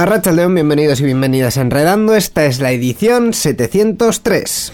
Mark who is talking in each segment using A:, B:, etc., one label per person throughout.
A: A León, bienvenidos y bienvenidas a Enredando. Esta es la edición 703.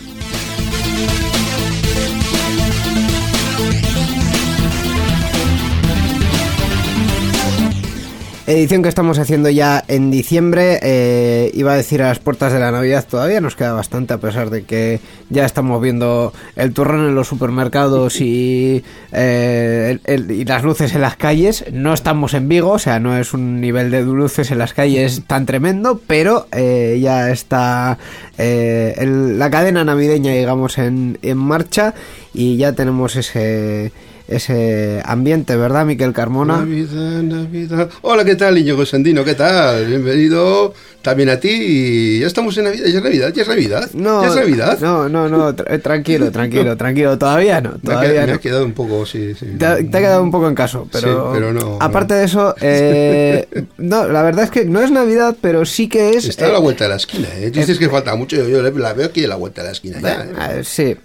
A: Edición que estamos haciendo ya en diciembre. Eh, iba a decir a las puertas de la Navidad todavía, nos queda bastante a pesar de que ya estamos viendo el turrón en los supermercados y, eh, y las luces en las calles. No estamos en Vigo, o sea, no es un nivel de luces en las calles tan tremendo, pero eh, ya está la cadena navideña, digamos, en, en marcha y ya tenemos ese ese ambiente, ¿verdad, Miquel Carmona?
B: Navidad, Navidad. Hola, ¿qué tal, Iñigo Sandino? ¿Qué tal? Bienvenido también a ti. Ya estamos en Navidad, ya es Navidad, ya es Navidad.
A: No,
B: ya es Navidad.
A: No, no, no, tranquilo, tranquilo, tranquilo. Todavía no. Todavía
B: me, ha, quedado un poco, sí, sí.
A: Te, ha, quedado un poco en caso, pero,
B: pero no.
A: Aparte de eso, eh, no, la verdad es que no es Navidad, pero sí que es.
B: Está a la vuelta de la esquina, ¿eh? Dices que falta mucho, yo, la veo aquí a la vuelta de la esquina. Ya,
A: ¿eh? Sí.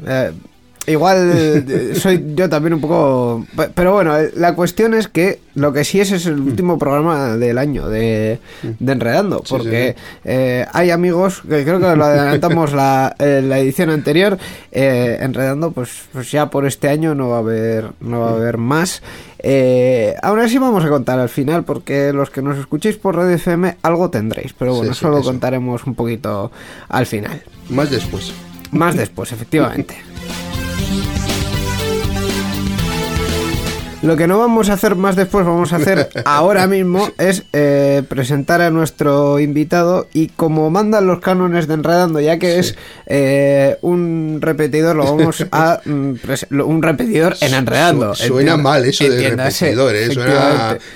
A: Igual eh, soy yo también un poco... Pero bueno, eh, la cuestión es que lo que sí es es el último programa del año de. Enredando, porque eh, hay amigos, que creo que lo adelantamos la, la edición anterior, Enredando, pues, pues ya por este año no va a haber, no va a haber más. aún así vamos a contar al final, porque los que nos escuchéis por Red FM algo tendréis, pero bueno, solo contaremos un poquito al final.
B: Más después.
A: Más después, efectivamente. Lo que no vamos a hacer más después, vamos a hacer ahora mismo, es eh, presentar a nuestro invitado y como mandan los cánones de Enredando, ya que es eh, un repetidor, lo vamos a... Mm, un repetidor en Enredando.
B: suena mal eso de repetidor, ¿eh?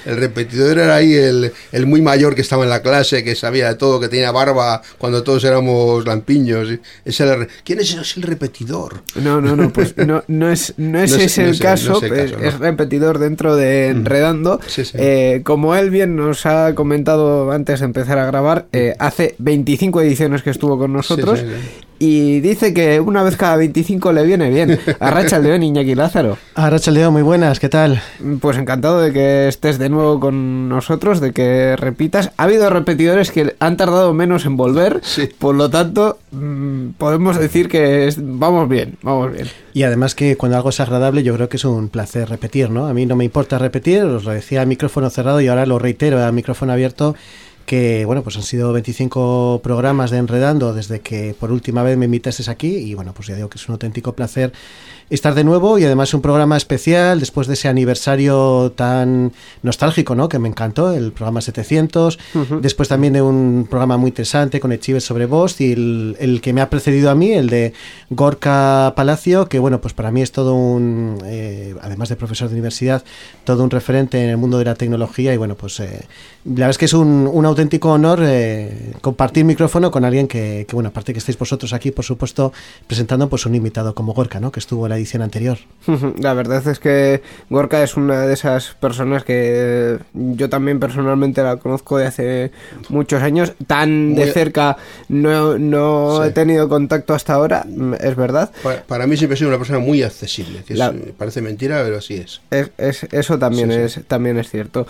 B: el repetidor era ahí el, el, muy mayor que estaba en la clase, que sabía de todo, que tenía barba cuando todos éramos lampiños. ¿Quién es, el repetidor?
A: No, no, no, pues no, no es, no es ese el caso, es repetidor dentro de Enredando. Eh, como él bien nos ha comentado antes de empezar a grabar, eh, hace 25 ediciones que estuvo con nosotros y dice que una vez cada 25 le viene bien. Arracha León, Iñaki Lázaro.
C: Arracha León, muy buenas, ¿qué tal?
A: Pues encantado de que estés de nuevo con nosotros, de que repitas. Ha habido repetidores que han tardado menos en volver, por lo tanto, mm, podemos decir que vamos bien, vamos bien.
C: Y además que cuando algo es agradable, yo creo que es un placer repetir, ¿no? A mí no me importa repetir, os lo decía a micrófono cerrado y ahora lo reitero a micrófono abierto que bueno, pues han sido 25 programas de Enredando desde que por última vez me invitaste aquí y bueno, pues ya digo que es un auténtico placer estar de nuevo y además un programa especial después de ese aniversario tan nostálgico, ¿no? Que me encantó, el programa 700. Después también de un programa muy interesante con Echives sobre voz y el, que me ha precedido a mí, el de Gorka Palacio, que bueno, pues para mí es todo un, eh, además de profesor de universidad, todo un referente en el mundo de la tecnología y bueno, pues eh, la verdad es que es un, un auténtico honor eh, compartir micrófono con alguien que, que, bueno, aparte que estáis vosotros aquí, por supuesto, presentando pues un invitado como Gorka, ¿no? Que estuvo en edición anterior.
A: La verdad es que Gorka es una de esas personas que yo también personalmente la conozco de hace muchos años. Tan de cerca no, no he tenido contacto hasta ahora, es verdad.
B: Para, mí siempre ha sido una persona muy accesible, que parece mentira, pero así es.
A: es, eso también, es, también es cierto.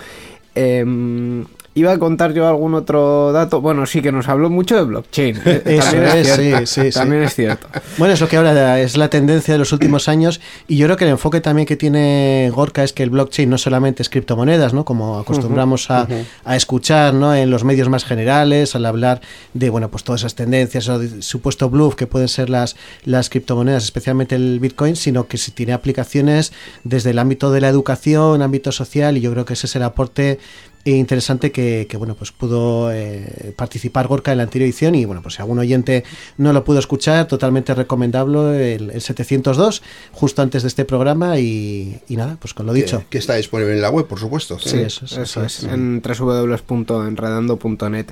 A: Em, Iba a contar yo algún otro dato. Bueno, sí que nos habló mucho de blockchain.
C: Eh, también, es, cierto, sí, sí,
A: también es cierto.
C: Bueno, es lo que ahora es la tendencia de los últimos años y yo creo que el enfoque también que tiene Gorka es que el blockchain no solamente es criptomonedas, ¿no? Como acostumbramos a, a, escuchar, ¿no? En los medios más generales, al hablar de, bueno, pues todas esas tendencias o de supuesto bluff que pueden ser las, las criptomonedas, especialmente el Bitcoin, sino que si tiene aplicaciones desde el ámbito de la educación, ámbito social y yo creo que ese es el aporte interesante que, bueno pues pudo eh, participar Gorka en la anterior edición y bueno pues si algún oyente no lo pudo escuchar totalmente recomendable el, 702 justo antes de este programa y, nada pues con lo dicho.
B: que, está disponible en la web por supuesto.
A: Sí, eso, es, en www.enredando.net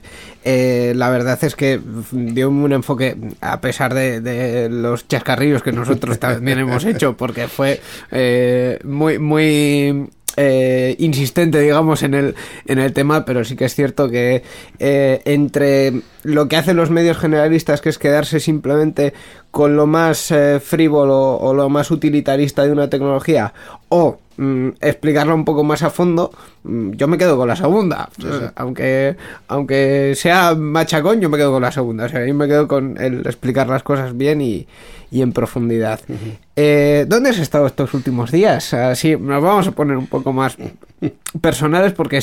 A: eh, la verdad es que dio un enfoque a pesar de, los chascarrillos que nosotros también hemos hecho porque fue eh, muy muy eh, insistente, digamos, en el, en el tema, pero sí que es cierto que eh, entre lo que hacen los medios generalistas, que es quedarse simplemente con lo más eh, frívolo o lo más utilitarista de una tecnología, o mm, explicarlo un poco más a fondo, mm, yo me quedo con la segunda. Aunque, aunque sea machacón, yo me quedo con la segunda. O sea, yo me quedo con el explicar las cosas bien y, y en profundidad. Eh, ¿Dónde has estado estos últimos días? Así nos vamos a poner un poco más personales porque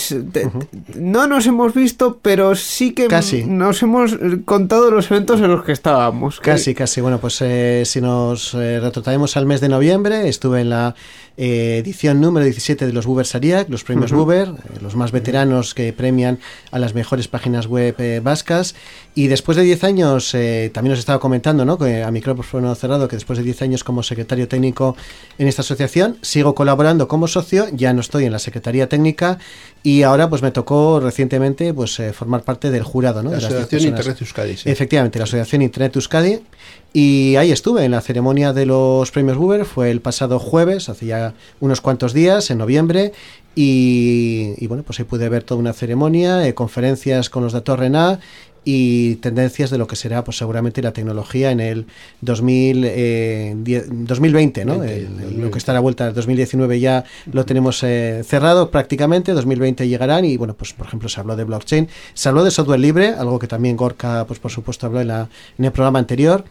A: no nos hemos visto, pero sí que
C: casi.
A: nos hemos contado los eventos en los que estábamos.
C: Casi, casi. Bueno, pues eh, si nos eh, retrotraemos al mes de noviembre, estuve en la eh, edición número 17 de los Buber Sariac, los premios Buber, los más veteranos que premian a las mejores páginas web vascas. Y después de 10 años, también os estaba comentando, ¿no? Que a micrófono cerrado, que después de 10 años como secretario técnico en esta asociación, sigo colaborando como socio, ya no estoy en la Secretaría Técnica y ahora pues me tocó recientemente pues eh, formar parte del jurado, ¿no?
B: La Asociación Internet Euskadi.
C: Efectivamente, la Asociación Internet Euskadi. Y ahí estuve en la ceremonia de los premios Buber, fue el pasado jueves, hace ya unos cuantos días, en noviembre, y, bueno, pues ahí pude ver toda una ceremonia, eh, conferencias con los de Torrena y tendencias de lo que será pues seguramente la tecnología en el 2000, 2020, eh, ¿no? lo que está a la vuelta del 2019 ya lo tenemos eh, cerrado prácticamente, 2020 llegarán y bueno, pues por ejemplo se habló de blockchain, se habló de software libre, algo que también Gorka pues por supuesto habló en, la, en el programa anterior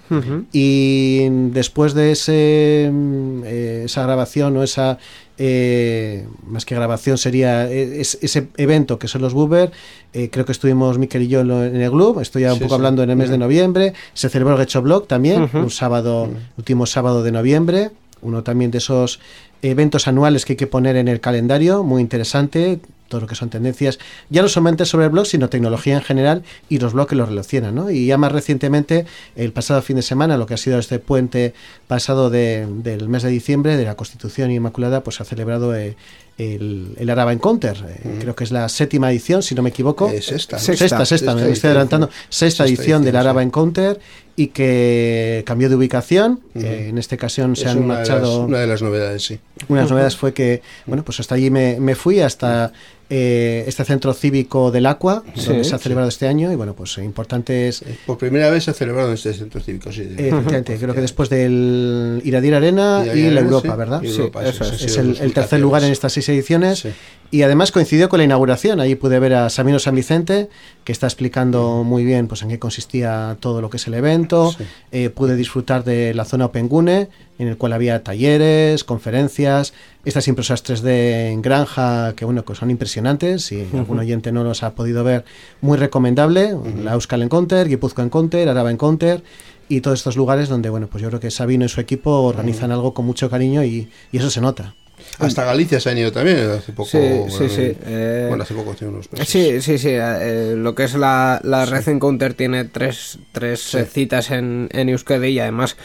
C: y después de ese, mm, eh, esa grabación o esa eh, más que grabación sería eh, ese evento que son los Buber. Eh, creo que estuvimos Miquel y yo en, el club. Estoy ya un poco hablando en el mes de noviembre. Se celebró el Gecho Blog también, un sábado, último sábado de noviembre. Uno también de esos eventos anuales que hay que poner en el calendario, muy interesante todo lo que son tendencias, ya no solamente sobre el blog, sino tecnología en general y los blogs que lo relacionan. ¿no? Y ya más recientemente, el pasado fin de semana, lo que ha sido este puente pasado del mes de diciembre de la Constitución Inmaculada, pues ha celebrado eh, el, el Araba Encounter. Eh, creo que es la séptima edición, si no me equivoco.
B: Es esta.
C: Sexta, sexta, me estoy adelantando. Sexta, edición, del Araba Encounter y que cambió de ubicación. Eh, en esta ocasión se han marchado.
B: una de las novedades, sí.
C: Una de las novedades fue que, bueno, pues hasta allí me, me fui, hasta eh, este centro cívico del Aqua, donde se ha celebrado este año, y bueno, pues importantes...
B: Por primera vez se ha celebrado en este centro cívico, sí.
C: efectivamente, creo que después del Iradir Arena y la Europa, ¿verdad?
A: Sí, eso
C: es, el, tercer lugar en estas seis ediciones. Y además coincidió con la inauguración. Ahí pude ver a Sabino San Vicente, que está explicando muy bien pues, en qué consistía todo lo que es el evento. Eh, pude disfrutar de la zona Opengune, en el cual había talleres, conferencias, estas impresoras 3D en granja, que bueno, que son impresionantes. Si algún oyente no los ha podido ver, muy recomendable. La Euskal Encounter, Guipuzcoa Encounter, Araba Encounter y todos estos lugares donde, bueno, pues yo creo que Sabino y su equipo organizan algo con mucho cariño y, y eso se nota.
B: Hasta Galicia se han ido también hace poco.
A: Sí, sí, sí.
B: Eh, bueno, hace poco, tiene unos meses.
A: Sí, sí, sí. Eh, lo que es la, la Red Encounter tiene tres, tres eh, citas en, en Euskadi y además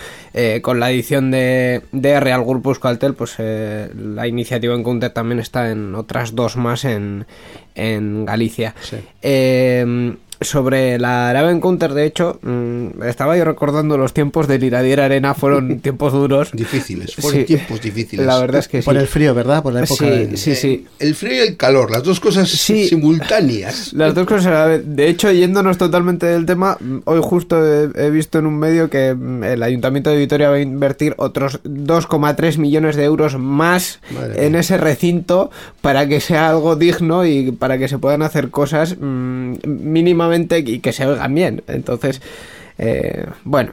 A: con la edición de, de Real Grupo Euskaltel, pues la iniciativa Encounter también está en otras dos más en, en Galicia. Sí sobre la Arabian Counter, de hecho, mm, estaba yo recordando los tiempos del Iradier Arena, fueron tiempos duros.
B: Difíciles, fueron tiempos difíciles.
A: La verdad es que sí.
C: Por el frío, ¿verdad? Por la época.
A: Sí, sí, sí.
B: El frío y el calor, las dos cosas simultáneas.
A: Las dos cosas a la vez. De hecho, yéndonos totalmente del tema, hoy justo he, visto en un medio que mm, el Ayuntamiento de Vitoria va a invertir otros 2,3 millones de euros más en ese recinto para que sea algo digno y para que se puedan hacer cosas mm, mínimamente y que se oigan bien. Entonces, eh, bueno.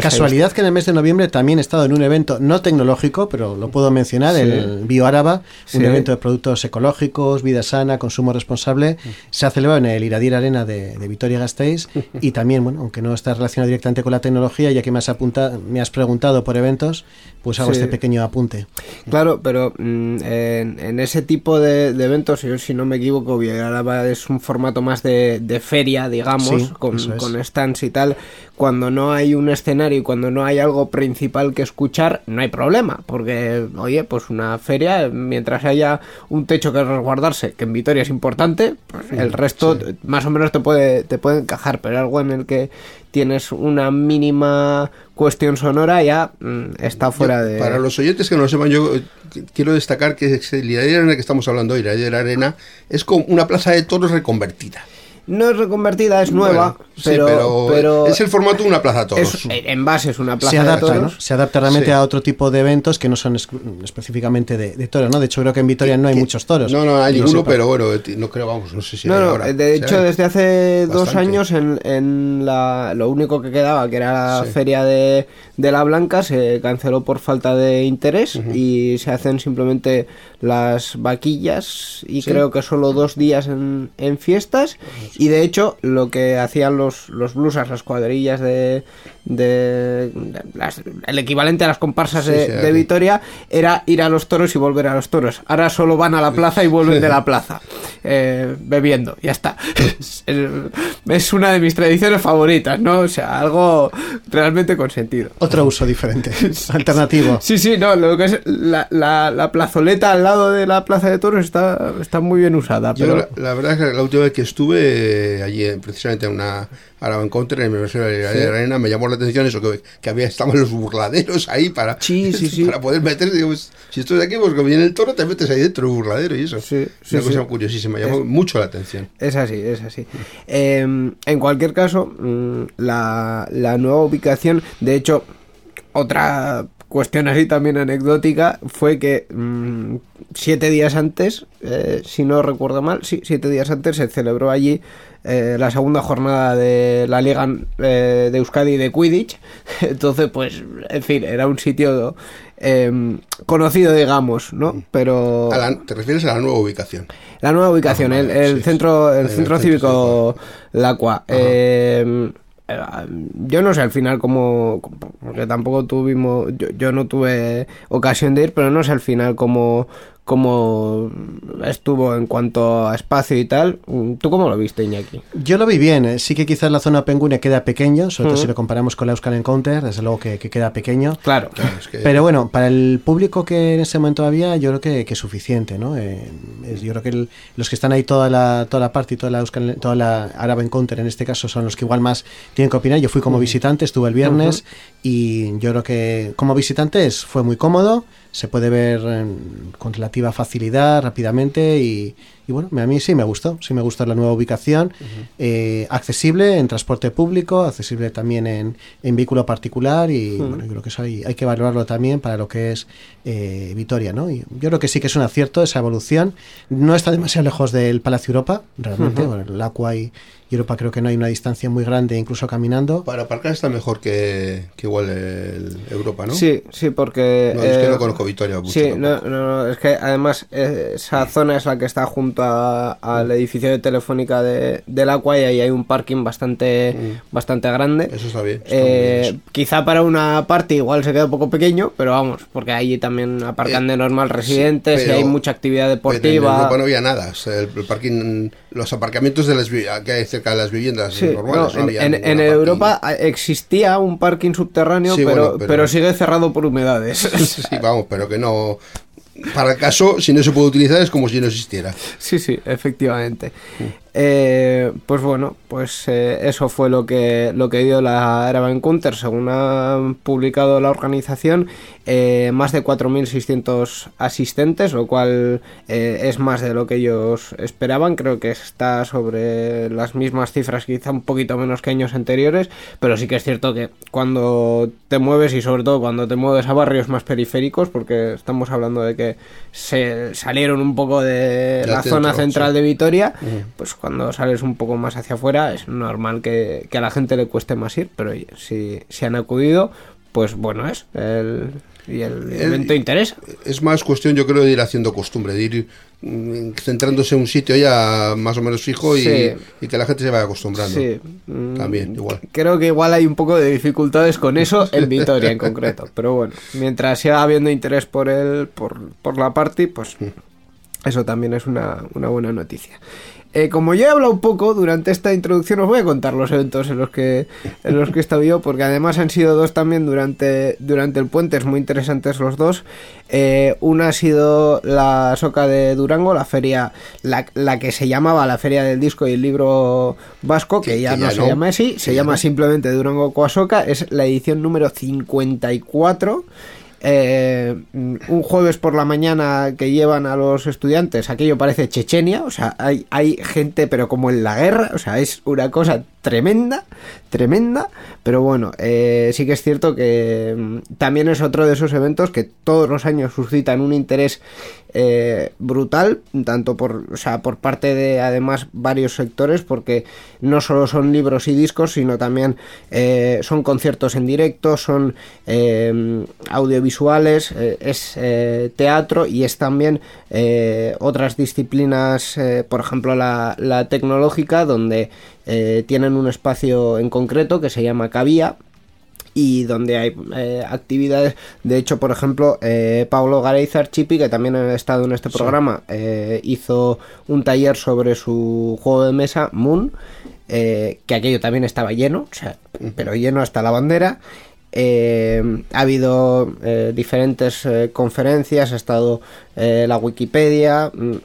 C: Casualidad que en el mes de noviembre también he estado en un evento no tecnológico, pero lo puedo mencionar, el BioAraba, un evento de productos ecológicos, vida sana, consumo responsable. Se ha celebrado en el Iradier Arena de, Vitoria-Gasteiz y también, bueno, aunque no está relacionado directamente con la tecnología, ya que me has, apuntado, me has preguntado por eventos, pues hago este pequeño apunte.
A: Claro, pero mm, en, ese tipo de, eventos, yo, si no me equivoco, BioAraba es un formato más de, feria, digamos, con, con stands y tal cuando no hay un escenario y cuando no hay algo principal que escuchar, no hay problema, porque, oye, pues una feria, mientras haya un techo que resguardarse, que en Vitoria es importante, pues el resto más o menos te puede, te puede encajar, pero algo en el que tienes una mínima cuestión sonora ya mm, está fuera de...
B: Para los oyentes que no lo sepan, yo eh, quiero destacar que el Arena que estamos hablando hoy, la Arena, es como una plaza de toros reconvertida.
A: No es reconvertida, es nueva, pero, pero,
B: es el formato de una plaza toros.
A: en base es una plaza
C: se adapta,
A: toros.
C: Se adapta realmente a otro tipo de eventos que no son específicamente de, toros, ¿no? De hecho, creo que en Vitoria no hay muchos toros.
B: No, no hay ninguno, pero bueno, no creo, vamos, no sé si
A: no, De hecho, desde hace dos años en, en la, lo único que quedaba, que era la feria de, de La Blanca, se canceló por falta de interés y se hacen simplemente las vaquillas y creo que solo dos días en, en fiestas y de hecho, lo que hacían los, los blusas, las cuadrillas de, de, el equivalente a las comparsas de, Vitoria era ir a los toros y volver a los toros. Ahora solo van a la plaza y vuelven de la plaza, eh, bebiendo, ya está. es una de mis tradiciones favoritas, ¿no? O sea, algo realmente con sentido.
C: Otro uso diferente, alternativo.
A: Sí, sí, no, lo que es la, la, plazoleta al lado de la plaza de toros está, está muy bien usada. Pero...
B: la, verdad es que la última vez que estuve allí, precisamente en una ahora en contra en el Universidad de la Arena me llamó la atención eso que, que había estaban los burladeros ahí para, para poder meterse digo, pues, si estoy aquí pues como viene el toro te metes ahí dentro del burladero y eso. Sí, una cosa curiosísima llamó mucho la atención.
A: Es así es así. Em, en cualquier caso mm, la, la nueva ubicación de hecho otra cuestión así también anecdótica fue que mm, siete días antes, eh, si no recuerdo mal, sí, siete días antes se celebró allí eh, la segunda jornada de la Liga eh, de Euskadi de Quidditch. Entonces, pues, en fin, era un sitio em, conocido, digamos, ¿no? Pero...
B: ¿Te refieres a la nueva ubicación?
A: La nueva ubicación, ah, el, centro, el, centro cívico Lacua. Yo no sé al final cómo, porque tampoco tuvimos, yo, yo, no tuve ocasión de ir, pero no sé al final cómo, cómo estuvo en cuanto a espacio y tal. ¿Tú cómo lo viste, Iñaki?
C: Yo lo vi bien. ¿eh? Sí que quizás la zona Penguin queda pequeño, sobre todo si lo comparamos con la Euskal Encounter, desde luego que, queda pequeño.
A: Claro.
C: Pero bueno, para el público que en ese momento había, yo creo que, es suficiente, ¿no? Eh, yo creo que los que están ahí toda la, toda la parte y toda la, Euskal, toda la Arab Encounter en este caso son los que igual más tienen que opinar. Yo fui como visitante, estuve el viernes y yo creo que como visitante fue muy cómodo se puede ver con relativa facilidad, rápidamente y, bueno, a mí sí me gustó, sí me gustó la nueva ubicación, eh, accesible en transporte público, accesible también en, en vehículo particular y bueno, yo creo que eso hay, hay, que valorarlo también para lo que es eh, Vitoria, ¿no? Y yo creo que sí que es un acierto esa evolución, no está demasiado lejos del Palacio Europa, realmente, bueno, el Aqua y, Europa creo que no hay una distancia muy grande, incluso caminando.
B: Para aparcar está mejor que, igual el Europa, ¿no?
A: Sí, sí, porque...
B: No, es que no eh, conozco Vitoria
A: mucho. Sí, no, no, es que además esa zona es la que está junto al edificio de Telefónica de, del Aqua y ahí hay un parking bastante, mm. bastante grande.
B: Eso está bien.
A: Eh, quizá para una parte igual se queda un poco pequeño, pero vamos, porque allí también aparcan de normal residentes y hay mucha actividad deportiva. Pero en
B: Europa no había nada, el, parking, los aparcamientos de las que hay cerca de las viviendas normales.
A: en, Europa existía un parking subterráneo, pero, pero, sigue cerrado por humedades.
B: Sí, vamos, pero que no, para el caso, si no se puede utilizar, es como si no existiera.
A: Sí, sí, efectivamente. Eh, pues bueno, pues eh, eso fue lo que, lo que dio la Era Encounter, según ha publicado la organización, eh, más de 4.600 asistentes, lo cual es más de lo que ellos esperaban, creo que está sobre las mismas cifras, quizá un poquito menos que años anteriores, pero sí que es cierto que cuando te mueves y sobre todo cuando te mueves a barrios más periféricos, porque estamos hablando de que se salieron un poco de la, zona central de Vitoria, pues cuando sales un poco más hacia afuera es normal que, a la gente le cueste más ir, pero si, si han acudido, pues bueno es. El, y el, evento interesa.
B: Es más cuestión, yo creo, de ir haciendo costumbre, de ir mm, centrándose en un sitio ya más o menos fijo y, que la gente se vaya acostumbrando. Sí. Mm, También, igual.
A: Creo que igual hay un poco de dificultades con eso en Vitoria en concreto. Pero bueno, mientras siga habiendo interés por el, por, por la party, pues mm. eso también es una, una buena noticia. Eh, como yo he hablado un poco durante esta introducción, os voy a contar los eventos en los que, en los que he estado yo, porque además han sido dos también durante, durante el puente, es muy interesantes los dos. Eh, una ha sido la Soca de Durango, la feria, la, que se llamaba la Feria del Disco y el Libro Vasco, que, ya no se llama así, se llama simplemente Durango Coasoca, es la edición número 54 eh, un jueves por la mañana que llevan a los estudiantes, aquello parece Chechenia, o sea, hay, hay gente pero como en la guerra, o sea, es una cosa tremenda, tremenda, pero bueno, eh, sí que es cierto que mm, también es otro de esos eventos que todos los años suscitan un interés eh, brutal, tanto por, o sea, por parte de además varios sectores, porque no solo son libros y discos, sino también eh, son conciertos en directo, son audiovisuales, es teatro y es también otras disciplinas, por ejemplo la, la tecnológica, donde eh, tienen un espacio en concreto que se llama Cabía y donde hay eh, actividades. De hecho, por ejemplo, eh, Pablo Gareizar Chipi, que también ha estado en este programa, hizo un taller sobre su juego de mesa, Moon, que aquello también estaba lleno, o sea, pero lleno hasta la bandera. Eh, ha habido eh, diferentes eh, conferencias, ha estado la Wikipedia, mm,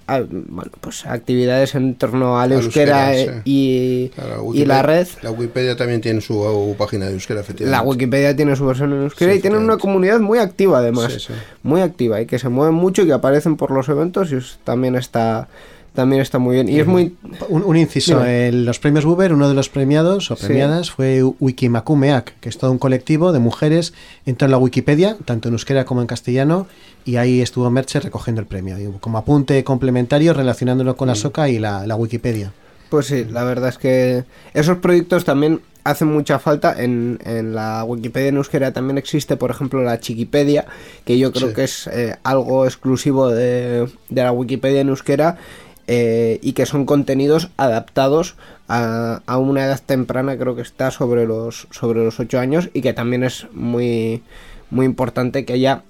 A: bueno, pues actividades en torno al euskera, y, la red.
B: La Wikipedia también tiene su página de euskera, efectivamente.
A: La Wikipedia tiene su versión en euskera y tienen una comunidad muy activa además, muy activa y que se mueven mucho y que aparecen por los eventos y también está también está muy bien. Y es muy...
C: Un, inciso, en los premios Uber, uno de los premiados o premiadas fue Wikimakumeak, que es todo un colectivo de mujeres, entró en la Wikipedia, tanto en euskera como en castellano, y ahí estuvo Merche recogiendo el premio, como apunte complementario relacionándolo con la SOCA y la, la Wikipedia.
A: Pues sí, la verdad es que esos proyectos también hacen mucha falta. En, en, la Wikipedia en euskera también existe, por ejemplo, la Chiquipedia, que yo creo que es eh, algo exclusivo de, de, la Wikipedia en euskera eh, y que son contenidos adaptados a, a, una edad temprana, creo que está sobre los, sobre los 8 años y que también es muy, muy importante que haya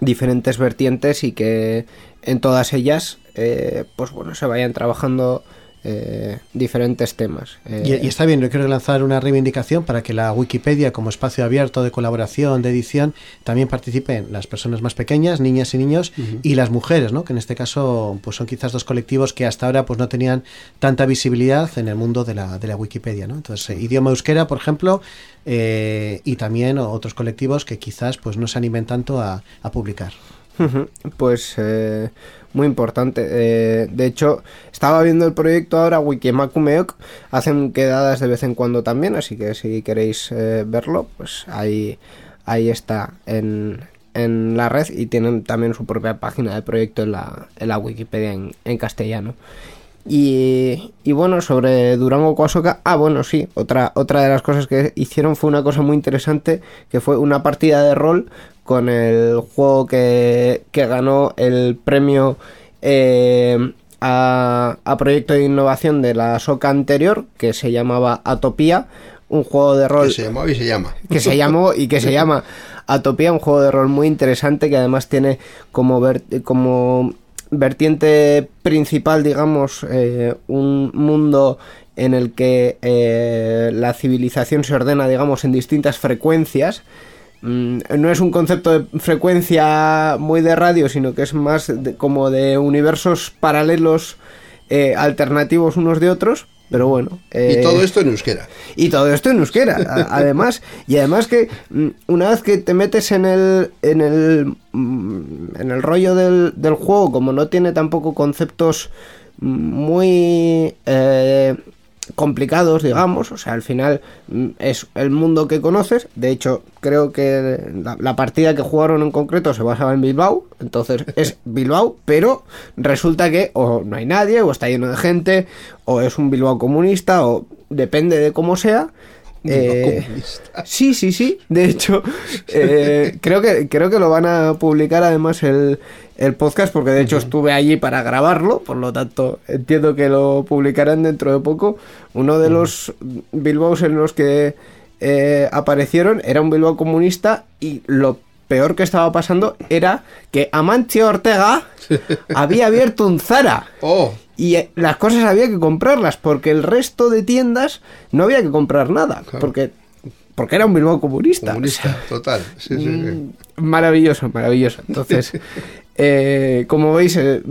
A: diferentes vertientes y que en todas ellas eh, pues bueno se vayan trabajando eh, diferentes temas.
C: Eh, y, está bien, yo quiero lanzar una reivindicación para que la Wikipedia, como espacio abierto de colaboración, de edición, también participen las personas más pequeñas, niñas y niños, y las mujeres, ¿no? que en este caso pues son quizás dos colectivos que hasta ahora pues no tenían tanta visibilidad en el mundo de la, de la Wikipedia. ¿no? Entonces, eh, idioma euskera, por ejemplo, y también otros colectivos que quizás pues no se animen tanto a, a publicar.
A: Pues muy importante. Eh, de hecho, estaba viendo el proyecto ahora, Wikimakumeok, hacen quedadas de vez en cuando también, así que si queréis eh, verlo, pues ahí, ahí está en, en la red y tienen también su propia página de proyecto en la, en la Wikipedia en, en castellano. Y, y, bueno, sobre Durango Coasoca, ah, bueno, sí, otra, otra de las cosas que hicieron fue una cosa muy interesante, que fue una partida de rol con el juego que, ganó el premio eh, a, proyecto de innovación de la SOCA anterior, que se llamaba Atopía, un juego de rol...
B: Que se llamó y se llama.
A: Que se llamó y que se llama Atopía, un juego de rol muy interesante que además tiene como, como vertiente principal, digamos, eh, un mundo en el que eh, la civilización se ordena, digamos, en distintas frecuencias Mm, no es un concepto de frecuencia muy de radio, sino que es más como de universos paralelos eh, alternativos unos de otros, pero bueno.
B: y todo esto en euskera.
A: Y todo esto en euskera, además. Y además que mm, una vez que te metes en el, en el, mm, en el rollo del, del juego, como no tiene tampoco conceptos muy complicados, digamos, o sea, al final mm, es el mundo que conoces, de hecho creo que la, partida que jugaron en concreto se basaba en Bilbao, entonces es Bilbao, pero resulta que o no hay nadie, o está lleno de gente, o es un Bilbao comunista, o depende de cómo sea, eh, sí, sí, sí. De hecho, eh, creo, que, creo que lo van a publicar además el, el podcast, porque de hecho estuve allí para grabarlo, por lo tanto entiendo que lo publicarán dentro de poco. Uno de los Bilbaos en los que eh, aparecieron era un Bilbao comunista y lo peor que estaba pasando era que Amancio Ortega había abierto un Zara.
B: Oh.
A: Y eh, las cosas había que comprarlas, porque el resto de tiendas no había que comprar nada. Porque porque era un Bilbao comunista.
B: Comunista, total.
A: Mm, maravilloso, maravilloso. Entonces, eh, como veis, eh,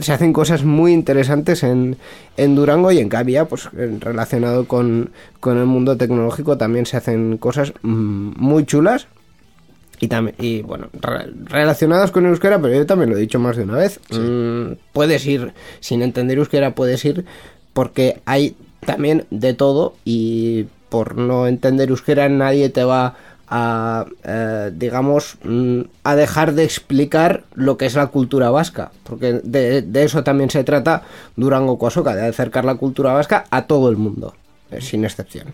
A: se hacen cosas muy interesantes en, en Durango y en Cavia, pues relacionado con, con, el mundo tecnológico, también se hacen cosas mm, muy chulas. Y, también, y bueno, relacionadas con euskera, pero yo también lo he dicho más de una vez. Mm, puedes ir, sin entender euskera, puedes ir porque hay también de todo y por no entender euskera nadie te va a, eh, digamos, mm, a dejar de explicar lo que es la cultura vasca, porque de, eso también se trata Durango Coasoca, de acercar la cultura vasca a todo el mundo, eh, sin excepción.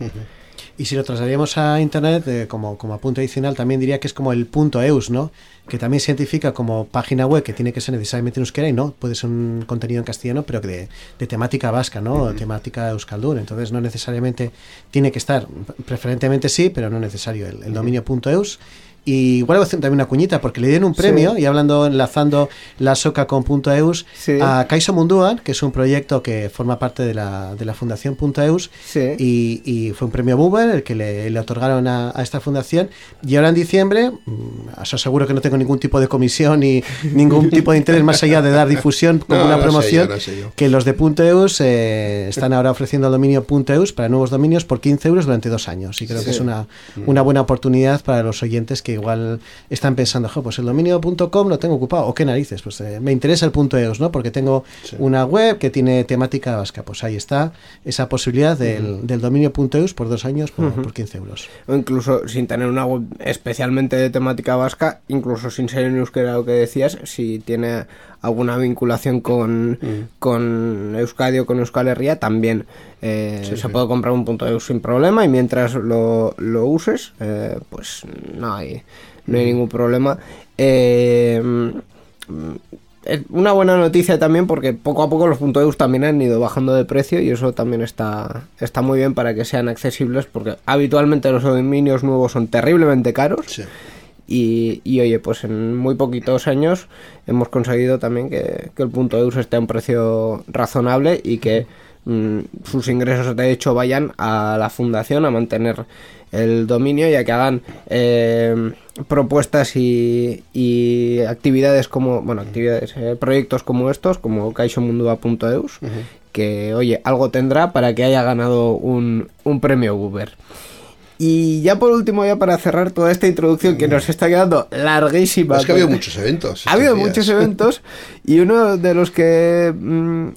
C: Y si lo trasladaríamos a Internet, eh, como, como apunte adicional, también diría que es como el punto .eus, ¿no? Que también se identifica como página web que tiene que ser necesariamente en euskera y no, puede ser un contenido en castellano, pero que de, temática vasca, ¿no? Temática euskaldur. Entonces no necesariamente tiene que estar, preferentemente sí, pero no necesario el, el dominio .eus y igual voy a hacer también una cuñita, porque le dieron un premio, y hablando, enlazando la soca con Punto .eus, a Kaiso Munduan, que es un proyecto que forma parte de la, de la Fundación Punto .eus, y, y, fue un premio Buber el que le, le otorgaron a, a, esta fundación, y ahora en diciembre, mm, os aseguro que no tengo ningún tipo de comisión ni ningún tipo de interés más allá de dar difusión como una promoción, que los de Punto .eus eh, están ahora ofreciendo el dominio Punto .eus para nuevos dominios por 15 euros durante dos años, y creo que es una, una buena oportunidad para los oyentes que igual están pensando, pues el dominio.com lo tengo ocupado, o qué narices, pues eh, me interesa el punto .eus, ¿no? Porque tengo una web que tiene temática vasca, pues ahí está esa posibilidad del, del dominio.eus por dos años por, 15 euros.
A: O incluso sin tener una web especialmente de temática vasca, incluso sin ser en euskera lo que decías, si tiene alguna vinculación con, mm. con Euskadi o con Euskal Herria, también eh, se puede comprar un punto de uso sin problema y mientras lo, lo uses, eh, pues no hay, no hay mm. ningún problema. Eh, una buena noticia también porque poco a poco los puntos de también han ido bajando de precio y eso también está, está muy bien para que sean accesibles porque habitualmente los dominios nuevos son terriblemente caros. Y, oye, pues en muy poquitos años hemos conseguido también que, el punto de uso esté a un precio razonable y que mm, sus ingresos de hecho vayan a la fundación a mantener el dominio y a que hagan eh, propuestas y, actividades como, bueno, actividades, eh, proyectos como estos, como caixomundua.eus, que oye, algo tendrá para que haya ganado un, un premio Uber. Y ya por último, ya para cerrar toda esta introducción que nos está quedando larguísima.
B: Es que ha habido muchos eventos.
A: Ha habido muchos eventos y uno de los que mm,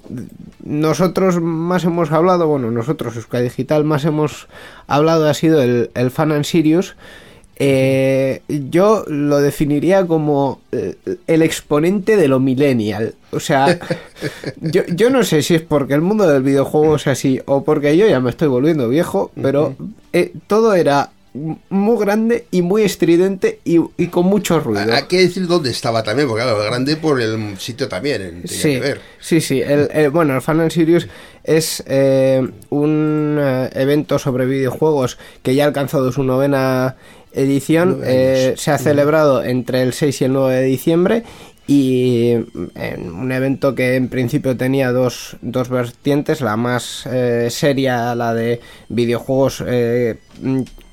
A: nosotros más hemos hablado, bueno, nosotros, Euska Digital, más hemos hablado ha sido el, el Fan and Sirius eh, yo lo definiría como eh, el exponente de lo millennial. O sea, yo, no sé si es porque el mundo del videojuego es así o porque yo ya me estoy volviendo viejo, pero eh, todo era muy grande y muy estridente y, con mucho ruido.
B: Hay que decir dónde estaba también, porque claro, grande por el sitio también.
A: Sí,
B: ver.
A: sí, sí. bueno, el Fan and Sirius es un evento sobre videojuegos que ya ha alcanzado su novena edición eh, se ha celebrado entre el 6 y el 9 de diciembre y en un evento que en principio tenía dos, dos vertientes, la más eh, seria, la de videojuegos eh,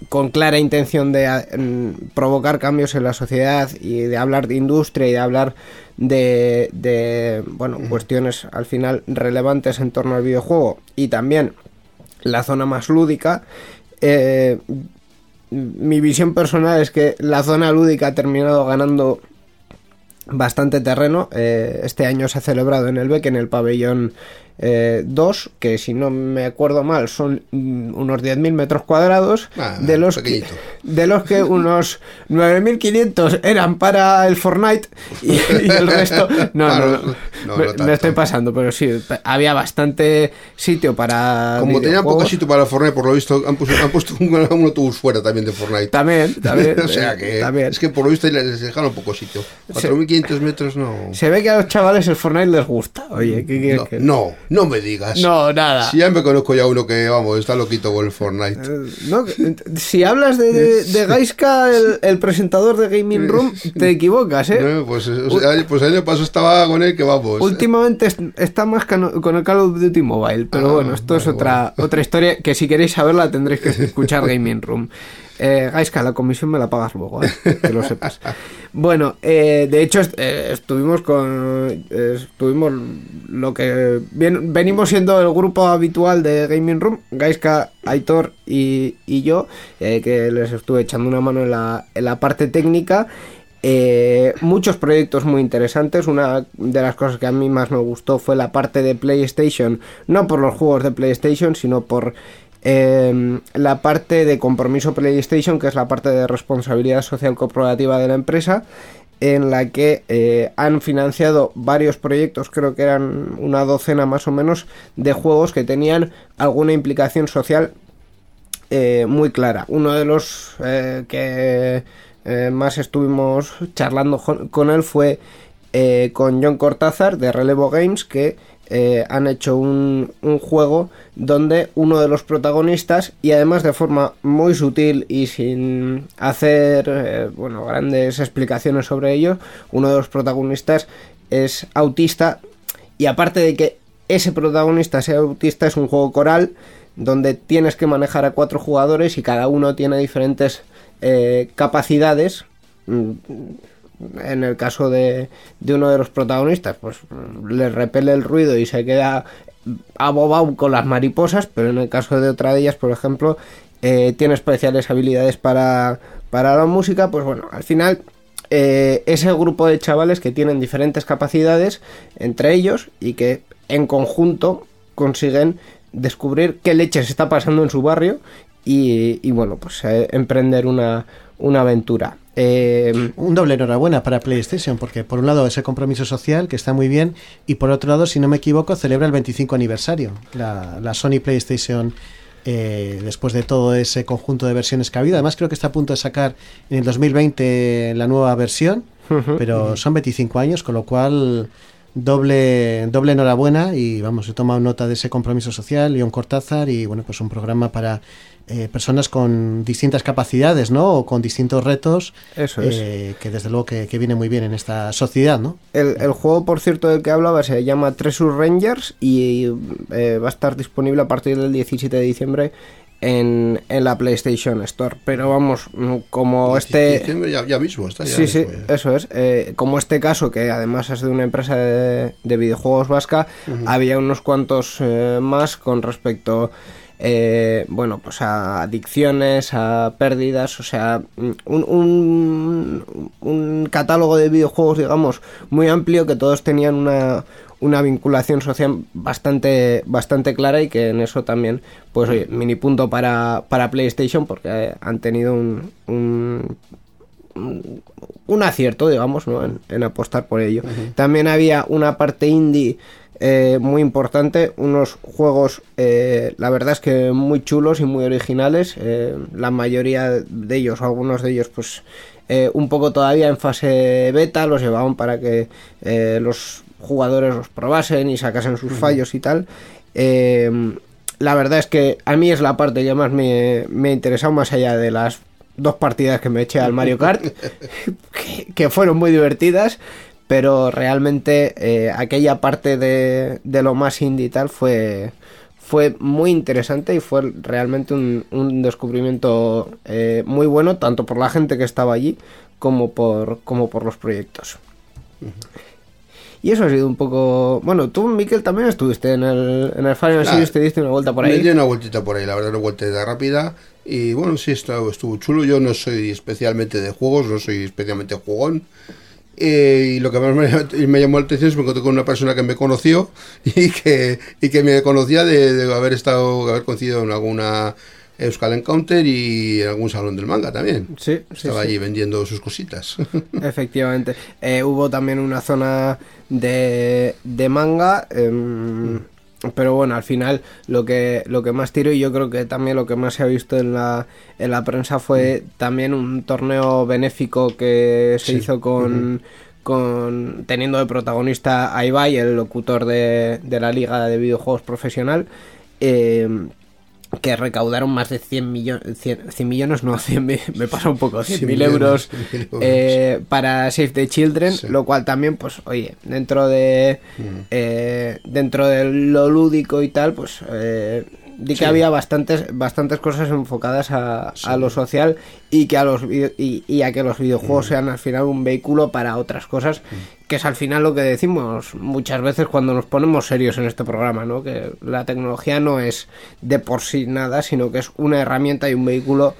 A: con clara intención de mm, provocar cambios en la sociedad y de hablar de industria y de hablar de, bueno, cuestiones al final relevantes en torno al videojuego y también la zona más lúdica. Eh, mi visión personal es que la zona lúdica ha terminado ganando bastante terreno. Eh, este año se ha celebrado en el BEC, en el pabellón eh, dos, que si no me acuerdo mal son mm, unos 10.000 metros cuadrados,
B: Ah,
A: de, los que, de los que unos 9.500 eran para el Fortnite y, y el resto... No,
B: Claro,
A: no,
B: no, no
A: me, estoy pasando, pero sí, había bastante sitio para...
B: Como tenían poco sitio para Fortnite, por lo visto, han puesto, han puesto un, un autobús fuera también de Fortnite.
A: También, también.
B: o sea que
A: también.
B: es que por lo visto les dejaron poco sitio. 4.500 metros no.
A: Se ve que a los chavales el Fortnite les gusta. Oye, ¿qué
B: No,
A: que-
B: no, no me digas.
A: No, nada.
B: Si ya me conozco ya uno que, vamos, está loquito con el Fortnite.
A: Eh, no, si hablas de, de, de Gaiska, el, el presentador de Gaming Room, te equivocas, ¿eh?
B: No, pues, o sea, pues año pasado estaba con él que vamos.
A: Últimamente est- está más con el Call of Duty Mobile, pero
B: Ah,
A: bueno, esto es otra, otra historia que si queréis saberla tendréis que escuchar Gaming Room. Eh, Gaiska, la comisión me la pagas luego, ¿eh? que lo sepas. Bueno, eh, de hecho est- eh, estuvimos con eh, estuvimos lo que bien- venimos siendo el grupo habitual de Gaming Room, Gaiska, Aitor y, y yo, eh, que les estuve echando una mano en la, en la parte técnica. Eh, muchos proyectos muy interesantes. Una de las cosas que a mí más me gustó fue la parte de PlayStation, no por los juegos de PlayStation, sino por eh, la parte de compromiso PlayStation, que es la parte de responsabilidad social corporativa de la empresa, en la que eh, han financiado varios proyectos, creo que eran una docena más o menos, de juegos que tenían alguna implicación social eh, muy clara. Uno de los eh, que más estuvimos charlando con él fue eh, con John Cortázar de Relevo Games que eh, han hecho un, juego donde uno de los protagonistas y además de forma muy sutil y sin hacer eh, bueno grandes explicaciones sobre ello uno de los protagonistas es autista y aparte de que ese protagonista sea autista es un juego coral donde tienes que manejar a cuatro jugadores y cada uno tiene diferentes capacidades. Mm, En el caso de, uno de los protagonistas, pues le repele el ruido y se queda abobado con las mariposas, pero en el caso de otra de ellas, por ejemplo, eh, tiene especiales habilidades para, para la música, pues bueno, al final eh, ese grupo de chavales que tienen diferentes capacidades entre ellos y que en conjunto consiguen descubrir qué leche se está pasando en su barrio y, y, bueno, pues eh, emprender una, una aventura. Eh,
C: Un doble enhorabuena para PlayStation, porque por un lado ese compromiso social, que está muy bien, y por otro lado, si no me equivoco, celebra el 25 aniversario. La, la Sony PlayStation, eh, después de todo ese conjunto de versiones que ha habido. Además, creo que está a punto de sacar en el 2020 la nueva versión, pero son 25 años, con lo cual doble doble enhorabuena y vamos, he tomado nota de ese compromiso social, León Cortázar y bueno, pues un programa para eh, personas con distintas capacidades, ¿no? O con distintos retos,
A: Eso es.
C: eh, que desde luego que, que viene muy bien en esta sociedad, ¿no?
A: El, el juego, por cierto, del que hablaba se llama Treasure Rangers y eh, va a estar disponible a partir del 17 de diciembre en, en la PlayStation Store. Pero vamos, mm, como este...
B: Diciembre Ya, ya mismo está. Ya
A: Sí, sí,
B: ya.
A: eso es. Eh, como este caso, que además es de una empresa de, de videojuegos vasca, había unos cuantos eh, más con respecto, eh, bueno, pues a adicciones, a pérdidas, o sea, un, un, un catálogo de videojuegos, digamos, muy amplio que todos tenían una, una vinculación social bastante bastante clara y que en eso también, pues oye, mini punto para, para PlayStation porque eh, han tenido un, un un acierto, digamos, ¿no? en, en apostar por ello. También había una parte indie eh, muy importante, unos juegos, eh, la verdad es que muy chulos y muy originales. eh, la mayoría de ellos, o algunos de ellos, pues un poco todavía en fase beta, los llevaban para que los jugadores los probasen y sacasen sus fallos y tal. La verdad es que a mí es la parte que más me, me ha interesado, más allá de las dos partidas que me eché al Mario Kart, que, que fueron muy divertidas, pero realmente eh, aquella parte de, de lo más indie y tal fue, fue muy interesante y fue realmente un, descubrimiento eh, muy bueno, tanto por la gente que estaba allí como por, como por los proyectos. Y eso ha sido un poco... Bueno, tú, Miquel, también estuviste en el, en el Final Series, te diste una vuelta por ahí.
B: Me di una vueltita por ahí, la verdad, una vuelta rápida. Y bueno, sí, estuvo, estuvo chulo. Yo no soy especialmente de juegos, no soy especialmente jugón. Eh, y lo que más me, llamó la atención es que me encontré con una persona que me conoció y que, y que me conocía de, haber estado, haber coincidido en alguna Euskal Encounter y en algún salón del manga también.
A: Sí,
B: Estaba allí vendiendo sus cositas.
A: Efectivamente. Eh, hubo también una zona de, de manga. Em, pero bueno, al final lo que, lo que más tiro y yo creo que también lo que más se ha visto en la, en la prensa fue también un torneo benéfico que se hizo con, con teniendo de protagonista a Ibai, el locutor de, de la Liga de Videojuegos Profesional. Eh, que recaudaron más de 100 millones, 100, millones, no, 100, me pasa un poco, 100 mil euros eh, para Save the Children, lo cual también, pues, oye, dentro de, mm. eh, dentro de lo lúdico y tal, pues, eh, di que había bastantes, bastantes cosas enfocadas a, lo social y que a los y, a que los videojuegos mm. sean al final un vehículo para otras cosas, mm. que es al final lo que decimos muchas veces cuando nos ponemos serios en este programa, ¿no? Que la tecnología no es de por sí nada, sino que es una herramienta y un vehículo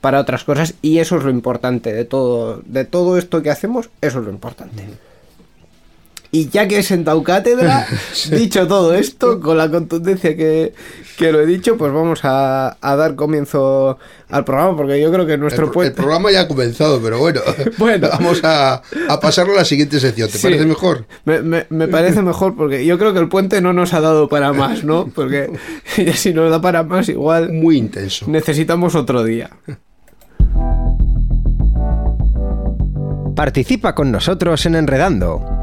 A: para otras cosas y eso es lo importante de todo de todo esto que hacemos, eso es lo importante. Mm. Y ya que he sentado cátedra, dicho todo esto, con la contundencia que, lo he dicho, pues vamos a, dar comienzo al programa, porque yo creo que nuestro
B: el, el programa ya ha comenzado, pero bueno, bueno. vamos a, pasarlo a la siguiente sección. ¿Te parece mejor?
A: Me, me, parece mejor, porque yo creo que el puente no nos ha dado para más, ¿no? Porque si nos da para más, igual...
B: Muy intenso.
A: Necesitamos otro día.
D: Participa con nosotros en Enredando.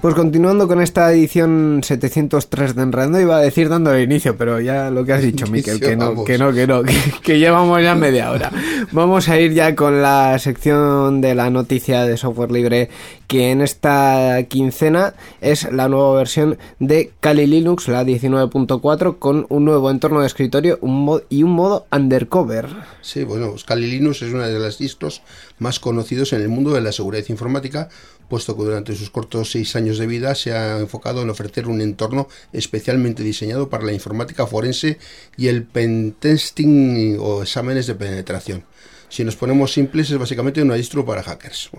A: Pues continuando con esta edición 703 de Enredando, iba a decir dando el inicio, pero ya lo que has dicho, Miquel, que no, que no, que no, que, llevamos ya media hora. Vamos a ir ya con la sección de la noticia de software libre, que en esta quincena es la nueva versión de Kali Linux, la 19.4, con un nuevo entorno de escritorio un y un modo undercover.
B: Sí, bueno, Kali Linux es una de las distros más conocidos en el mundo de la seguridad informática, puesto que durante sus cortos seis años de vida se ha enfocado en ofrecer un entorno especialmente diseñado para la informática forense y el pentesting o exámenes de penetración. Si nos ponemos simples, es básicamente una distro para hackers,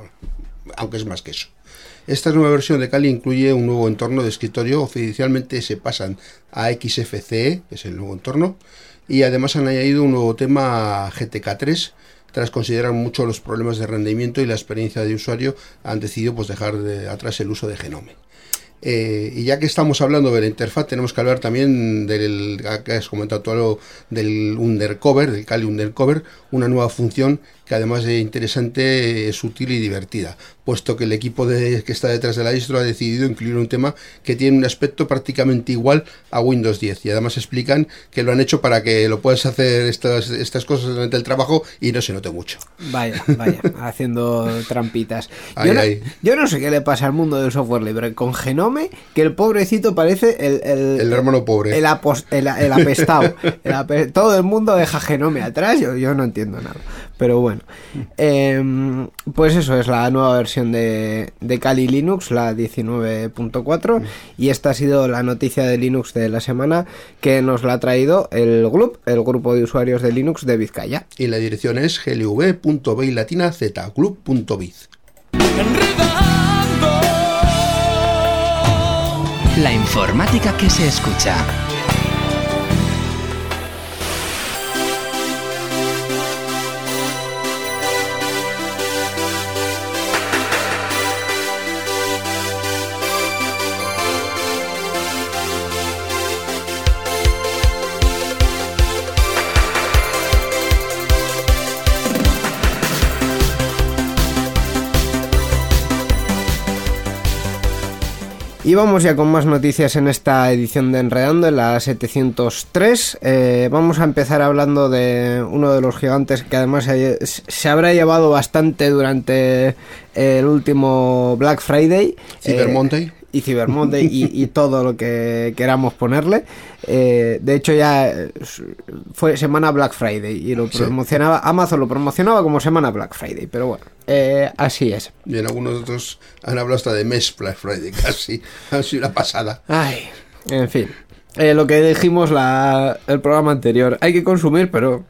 B: aunque es más que eso. Esta nueva versión de Kali incluye un nuevo entorno de escritorio, oficialmente se pasan a XFCE, que es el nuevo entorno, y además han añadido un nuevo tema GTK3, tras considerar mucho los problemas de rendimiento y la experiencia de usuario, han decidido pues, dejar de atrás el uso de Genome. Eh, y ya que estamos hablando de la interfaz, tenemos que hablar también del que has comentado todo del undercover, del Kali undercover, una nueva función que además de interesante es útil y divertida, puesto que el equipo de, que está detrás de la distro ha decidido incluir un tema que tiene un aspecto prácticamente igual a Windows 10 y además explican que lo han hecho para que lo puedas hacer estas, estas cosas durante el trabajo y no se note mucho.
A: Vaya, vaya, haciendo trampitas. Yo, no, sé qué le pasa al mundo del software libre con Genome, que el pobrecito parece el...
B: El, hermano pobre.
A: El, apestado. todo el mundo deja Genome atrás, yo, yo no entiendo nada. Pero bueno, em, pues eso es la nueva versión de, de Kali Linux, la 19.4, y esta ha sido la noticia de Linux de la semana que nos la ha traído el GLUB, el grupo de usuarios de Linux de Vizcaya.
B: Y la dirección es glv.by latina z,
D: La informática que se escucha.
A: Y vamos ya con más noticias en esta edición de Enredando, en la 703. Eh, vamos a empezar hablando de uno de los gigantes que además se, habrá llevado bastante durante el último Black Friday.
B: Cyber eh, Monday
A: y Cyber Monday y, todo lo que queramos ponerle. Eh, de hecho ya fue semana Black Friday y lo promocionaba, Amazon lo promocionaba como semana Black Friday, pero bueno, eh, así es.
B: Y en algunos otros han hablado hasta de mes Black Friday, casi, ha sido una pasada.
A: Ay, en fin. Eh, lo que dijimos la, el programa anterior, hay que consumir, pero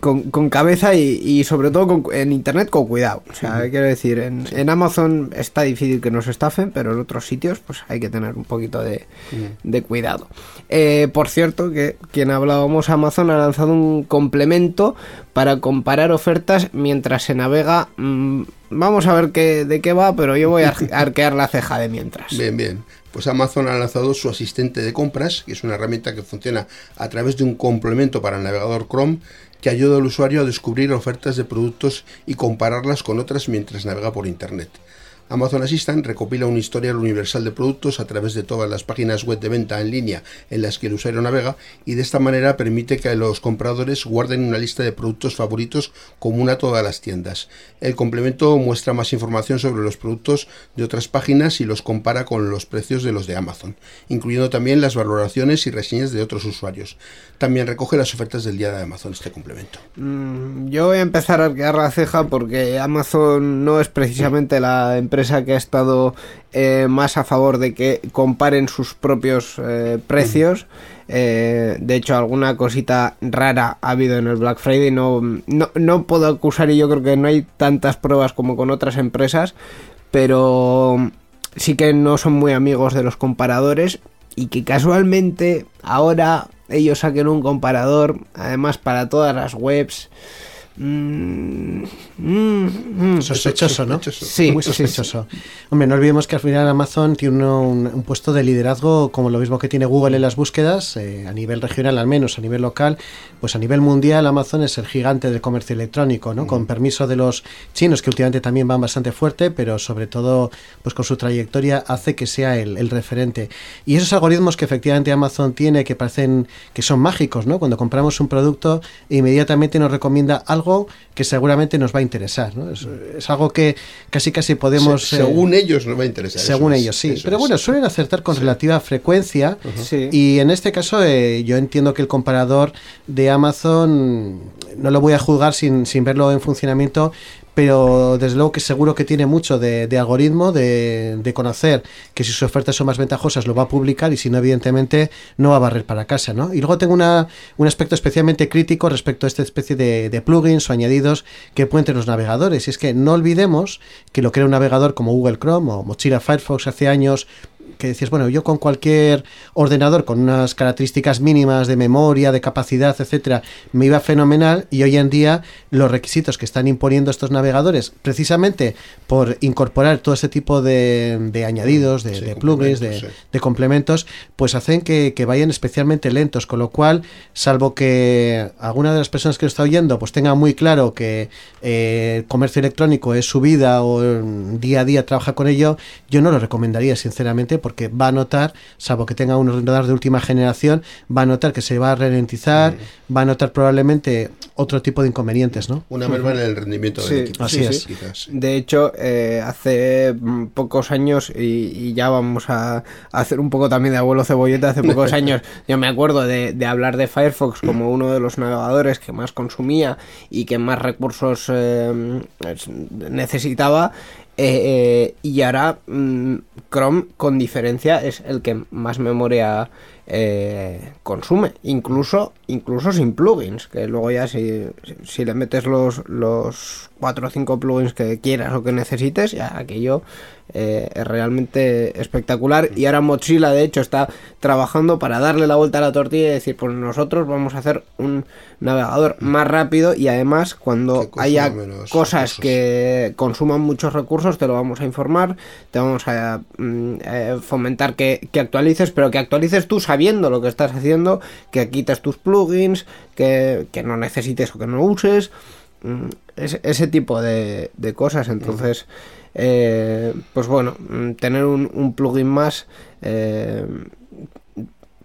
A: con, con cabeza y, sobre todo en internet con cuidado. O sea, quiero decir, en, Amazon está difícil que nos estafen, pero en otros sitios pues hay que tener un poquito de, cuidado. Eh, por cierto, que quien hablábamos, Amazon ha lanzado un complemento para comparar ofertas mientras se navega. Mm, vamos a ver qué, de qué va, pero yo voy a arquear la ceja de mientras.
B: Bien, bien. Pues Amazon ha lanzado su asistente de compras, que es una herramienta que funciona a través de un complemento para el navegador Chrome que ayuda al usuario a descubrir ofertas de productos y compararlas con otras mientras navega por Internet. Amazon Assistant recopila un historial universal de productos a través de todas las páginas web de venta en línea en las que el usuario navega y de esta manera permite que los compradores guarden una lista de productos favoritos común a todas las tiendas. El complemento muestra más información sobre los productos de otras páginas y los compara con los precios de los de Amazon, incluyendo también las valoraciones y reseñas de otros usuarios. También recoge las ofertas del día de Amazon este complemento.
A: Mm, yo voy a empezar a quedar la ceja porque Amazon no es precisamente la empresa que ha estado eh, más a favor de que comparen sus propios eh, precios. Eh, de hecho, alguna cosita rara ha habido en el Black Friday. No, no, no puedo acusar y yo creo que no hay tantas pruebas como con otras empresas, pero sí que no son muy amigos de los comparadores y que casualmente ahora ellos saquen un comparador, además para todas las webs.
C: Mm, mm, mm. sospechoso, ¿no?
A: Sí,
C: muy sospechoso. Hombre, no olvidemos que al final Amazon tiene un, puesto de liderazgo como lo mismo que tiene Google en las búsquedas, eh, a nivel regional al menos, a nivel local, pues a nivel mundial Amazon es el gigante del comercio electrónico, ¿no? Con permiso de los chinos que últimamente también van bastante fuerte, pero sobre todo pues con su trayectoria hace que sea el, el referente. Y esos algoritmos que efectivamente Amazon tiene que parecen que son mágicos, ¿no? Cuando compramos un producto inmediatamente nos recomienda algo que seguramente nos va a interesar. Es, algo que casi casi podemos...
B: según eh, ellos nos va a interesar.
C: Según ellos, sí. Pero bueno, suelen acertar con relativa frecuencia y en este caso eh, yo entiendo que el comparador de Amazon no lo voy a juzgar sin, sin verlo en funcionamiento, pero desde luego que seguro que tiene mucho de, algoritmo, de, conocer que si sus ofertas son más ventajosas lo va a publicar y si no, evidentemente, no va a barrer para casa, ¿no? Y luego tengo un aspecto especialmente crítico respecto a esta especie de, plugins o añadidos que pueden tener los navegadores. Y es que no olvidemos que lo que era un navegador como Google Chrome o Mozilla Firefox hace años que decías, bueno, yo con cualquier ordenador con unas características mínimas de memoria, de capacidad, etcétera, me iba fenomenal y hoy en día los requisitos que están imponiendo estos navegadores, precisamente por incorporar todo ese tipo de, añadidos, de, plugins, de, complementos, pues hacen que, vayan especialmente lentos, con lo cual, salvo que alguna de las personas que lo está oyendo pues tenga muy claro que eh, el comercio electrónico es su vida o día a día trabaja con ello, yo no lo recomendaría sinceramente porque va a notar, salvo que tenga un ordenador de última generación, va a notar que se va a ralentizar, va a notar probablemente otro tipo de inconvenientes, ¿no?
B: Una merma en el rendimiento del equipo.
C: Así es.
A: De hecho, eh, hace mm, pocos años, y, ya vamos a, hacer un poco también de abuelo cebolleta, hace pocos años yo me acuerdo de, hablar de Firefox como uno de los navegadores que más consumía y que más recursos eh, necesitaba eh, y ahora mm, Chrome con diferencia es el que más memoria eh, consume, incluso, incluso sin plugins, que luego ya si, si le metes los, los 4 o 5 plugins que quieras o que necesites, ya aquello eh, es realmente espectacular. Y ahora Mozilla, de hecho, está trabajando para darle la vuelta a la tortilla y decir, pues nosotros vamos a hacer un navegador más rápido y además cuando haya cosas que consuman muchos recursos, te lo vamos a informar, te vamos a mm, eh, fomentar que, que, actualices, pero que actualices tú sabiendo lo que estás haciendo, que quites tus plugins, que, que no necesites o que no uses. Mm, ese, tipo de, cosas. Entonces, eh, pues bueno, mm, tener un, plugin más. Eh,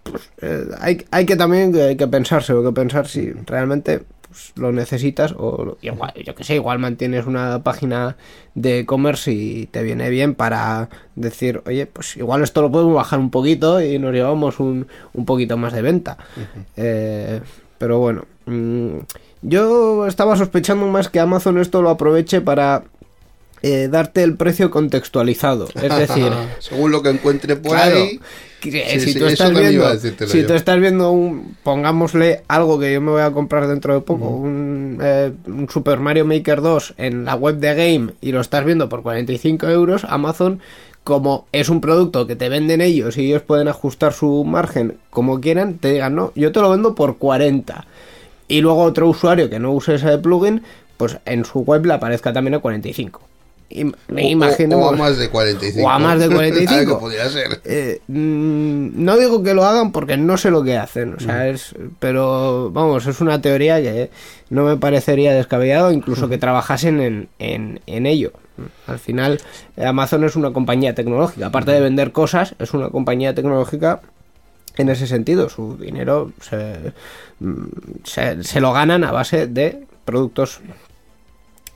A: pues, eh, hay, hay que también hay que pensarse, hay que pensar si realmente pues, lo necesitas o igual, yo que sé, igual mantienes una página de e-commerce y te viene bien para decir, oye, pues igual esto lo podemos bajar un poquito y nos llevamos un, un poquito más de venta. pero bueno, mm, yo estaba sospechando más que Amazon esto lo aproveche para eh, darte el precio contextualizado. Es decir,
B: según lo que encuentre por ahí.
A: si, tú, estás viendo, si tú estás viendo un, pongámosle algo que yo me voy a comprar dentro de poco, un, eh, un, Super Mario Maker 2 en la web de Game y lo estás viendo por 45 euros, Amazon, como es un producto que te venden ellos y ellos pueden ajustar su margen como quieran, te digan, no, yo te lo vendo por 40 y luego otro usuario que no use ese plugin, pues en su web le aparezca también a 45.
B: O, a más de 45.
A: O a más de 45.
B: podría ser.
A: Eh, mm, no digo que lo hagan porque no sé lo que hacen, o sea, mm. es, pero vamos, es una teoría que no me parecería descabellado, incluso que trabajasen en, en, en ello. Al final, Amazon es una compañía tecnológica, aparte de vender cosas, es una compañía tecnológica en ese sentido. Su dinero mm, se, se, lo ganan a base de productos,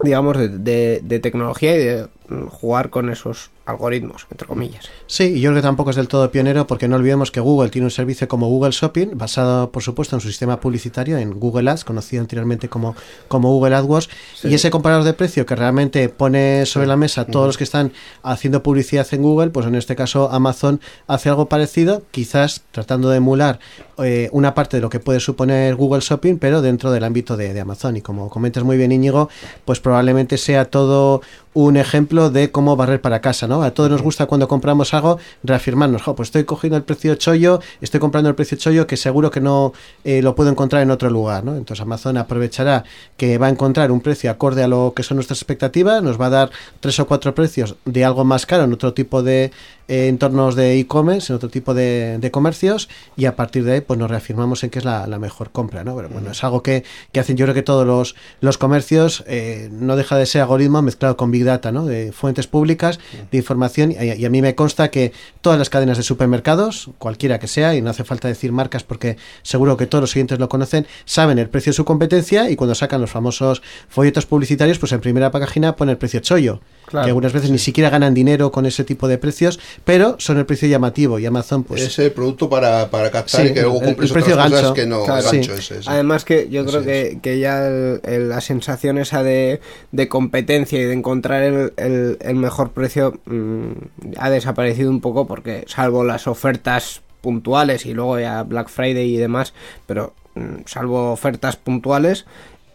A: digamos, de, de tecnología y de jugar con esos algoritmos, entre comillas.
C: Sí, y yo creo que tampoco es del todo pionero porque no olvidemos que Google tiene un servicio como Google Shopping, basado por supuesto en su sistema publicitario, en Google Ads, conocido anteriormente como, como Google AdWords, y ese comparador de precio que realmente pone sobre la mesa todos los que están haciendo publicidad en Google, pues en este caso Amazon hace algo parecido, quizás tratando de emular eh, una parte de lo que puede suponer Google Shopping, pero dentro del ámbito de, de Amazon. Y como comentas muy bien, Íñigo, pues probablemente sea todo un ejemplo de cómo barrer para casa, ¿no? A todos nos gusta cuando compramos algo reafirmarnos, pues estoy cogiendo el precio chollo, estoy comprando el precio chollo que seguro que no eh, lo puedo encontrar en otro lugar, ¿no? Entonces Amazon aprovechará que va a encontrar un precio acorde a lo que son nuestras expectativas, nos va a dar tres o cuatro precios de algo más caro en otro tipo de entornos de e-commerce, en otro tipo de, comercios, y a partir de ahí pues nos reafirmamos en que es la, mejor compra, ¿no? Pero bueno, es algo que, hacen yo creo que todos los, los comercios, eh, no deja de ser algoritmo mezclado con Big Data, ¿no? De fuentes públicas, de información, y, a mí me consta que todas las cadenas de supermercados, cualquiera que sea, y no hace falta decir marcas porque seguro que todos los siguientes lo conocen, saben el precio de su competencia y cuando sacan los famosos folletos publicitarios, pues en primera página pone el precio chollo. que algunas veces ni siquiera ganan dinero con ese tipo de precios, pero son el precio llamativo y Amazon pues...
B: Es el producto para, para captar y que luego cumples el, precio gancho, que no gancho
A: Además que yo creo que, que, ya la sensación esa de, de, competencia y de encontrar el, el, mejor precio mm, ha desaparecido un poco porque salvo las ofertas puntuales y luego ya Black Friday y demás, pero mm, salvo ofertas puntuales,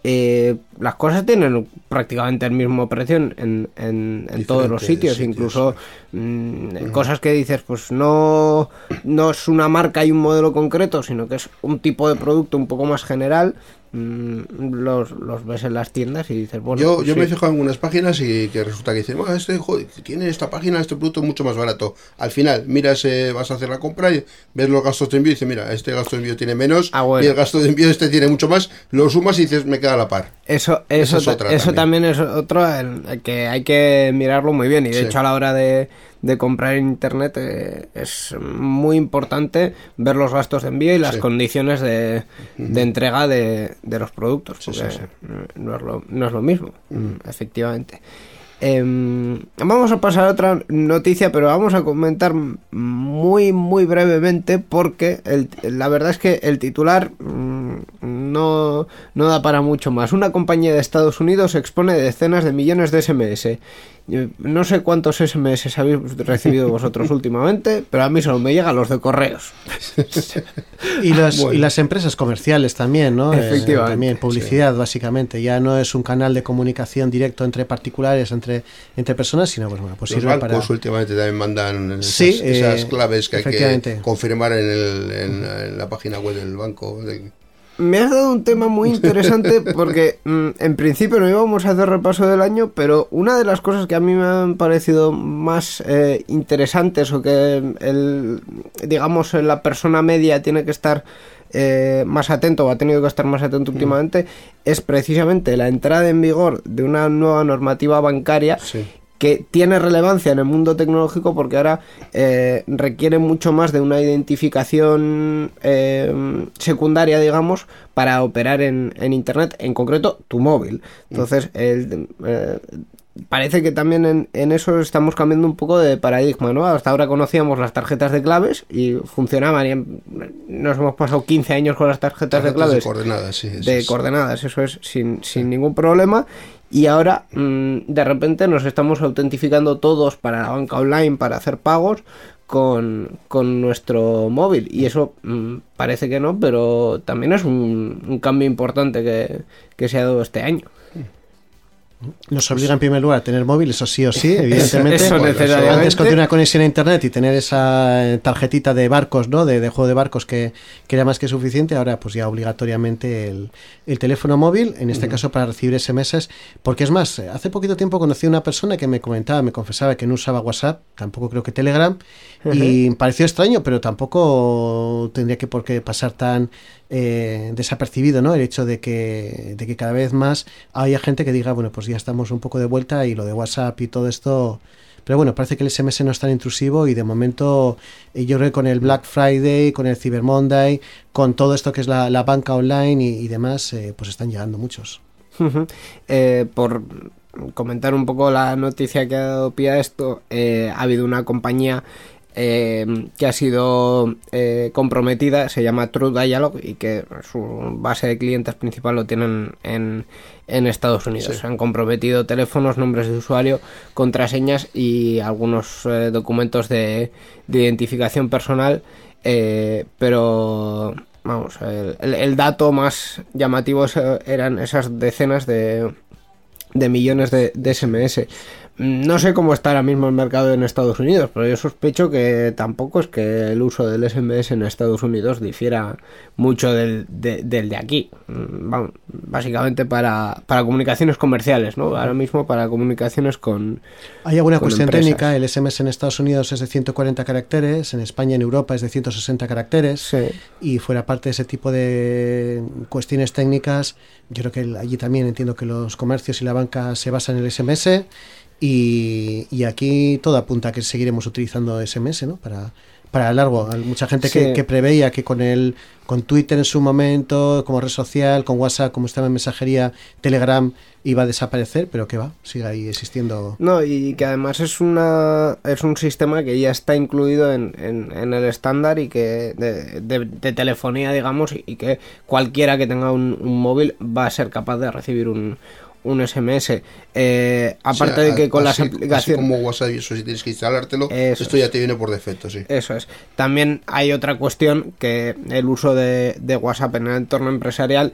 A: eh, las cosas tienen prácticamente el mismo precio en, en, todos los sitios, incluso mm, cosas que dices, pues no, no es una marca y un modelo concreto, sino que es un tipo de producto un poco más general, los, los, ves en las tiendas y dices, bueno.
B: Yo, pues yo me he fijado en algunas páginas y que resulta que dicen, este, tiene esta página, este producto mucho más barato. Al final, miras, vas a hacer la compra y ves los gastos de envío y dices, mira, este gasto de envío tiene menos ah, y el gasto de envío este tiene mucho más. Lo sumas y dices, me queda a la par.
A: Eso, eso, eso también. es otro que hay que mirarlo muy bien. Y de hecho, a la hora de de comprar en internet eh, es muy importante ver los gastos de envío y las condiciones de, de entrega de, de, los productos, porque no, es lo, no, es lo, mismo, efectivamente. Em, vamos a pasar a otra noticia, pero vamos a comentar muy, muy brevemente porque la verdad es que el titular mm, no, no da para mucho más. Una compañía de Estados Unidos expone decenas de millones de SMS no sé cuántos SMS habéis recibido vosotros últimamente, pero a mí solo me llegan los de correos.
C: y, las, empresas comerciales también, ¿no?
A: Eh, Efectivamente.
C: también, publicidad, básicamente. Ya no es un canal de comunicación directo entre particulares, entre, entre personas, sino pues bueno, pues
B: Los bancos últimamente también mandan esas, eh, claves que hay que confirmar en, el, en, la página web del banco.
A: Me has dado un tema muy interesante porque mm, en principio no íbamos a hacer repaso del año, pero una de las cosas que a mí me han parecido más eh, interesantes o que el, digamos la persona media tiene que estar eh, más atento o ha tenido que estar más atento mm. últimamente es precisamente la entrada en vigor de una nueva normativa bancaria que tiene relevancia en el mundo tecnológico porque ahora eh, requiere mucho más de una identificación eh, secundaria, digamos, para operar en, Internet, en concreto tu móvil. Entonces, eh, parece que también en, eso estamos cambiando un poco de paradigma, ¿no? Hasta ahora conocíamos las tarjetas de claves y funcionaban y nos hemos pasado 15 años con las tarjetas, de claves.
B: De coordenadas, sí.
A: de coordenadas, eso es, sin, sin ningún problema y ahora mm, de repente nos estamos autentificando todos para la banca online, para hacer pagos con, nuestro móvil. Y eso mm, parece que no, pero también es un, cambio importante que, que se ha dado este año.
C: Nos obliga en primer lugar a tener móvil, eso sí o sí, evidentemente. eso, Antes con una conexión a internet y tener esa tarjetita de barcos, ¿no? De, juego de barcos que, era más que suficiente, ahora pues ya obligatoriamente el, teléfono móvil, en este caso para recibir SMS, porque es más, hace poquito tiempo conocí a una persona que me comentaba, me confesaba que no usaba WhatsApp, tampoco creo que Telegram, y pareció extraño, pero tampoco tendría que por qué pasar tan eh, desapercibido, ¿no? El hecho de que, de que cada vez más haya gente que diga, bueno, pues ya estamos un poco de vuelta y lo de WhatsApp y todo esto. Pero bueno, parece que el SMS no es tan intrusivo y de momento eh, yo creo que con el Black Friday, con el Cyber Monday, con todo esto que es la, banca online y, demás, eh, pues están llegando muchos.
A: por comentar un poco la noticia que ha dado pie a esto, ha habido una compañía eh, que ha sido eh, comprometida, se llama True Dialogue y que su base de clientes principal lo tienen en, en Estados Unidos. Se han comprometido teléfonos, nombres de usuario, contraseñas y algunos eh, documentos de, identificación personal, pero vamos, el, dato más llamativo eran esas decenas de, de millones de, de SMS. No sé cómo está ahora mismo el mercado en Estados Unidos, pero yo sospecho que tampoco es que el uso del SMS en Estados Unidos difiera mucho del de, aquí. Mm, básicamente para, para comunicaciones comerciales, ¿no? Ahora mismo para comunicaciones con.
C: Hay alguna cuestión técnica. El SMS en Estados Unidos es de 140 caracteres, en España, en Europa es de 160 caracteres. Y fuera parte de ese tipo de cuestiones técnicas, yo creo que allí también entiendo que los comercios y la banca se basan en el SMS y, aquí todo apunta a que seguiremos utilizando SMS, ¿no? Para, para largo. Hay mucha gente que, preveía que con el con Twitter en su momento, como red social, con WhatsApp, como estaba en mensajería, Telegram iba a desaparecer, pero que va, sigue ahí existiendo.
A: No, y que además es una es un sistema que ya está incluido en, en, el estándar y que de, telefonía, digamos, y, que cualquiera que tenga un móvil va a ser capaz de recibir un, un SMS. Eh, aparte de que con las aplicaciones.
B: como WhatsApp y eso, si tienes que instalártelo, esto ya te viene por defecto, sí.
A: Eso es. También hay otra cuestión que el uso de, WhatsApp en el entorno empresarial,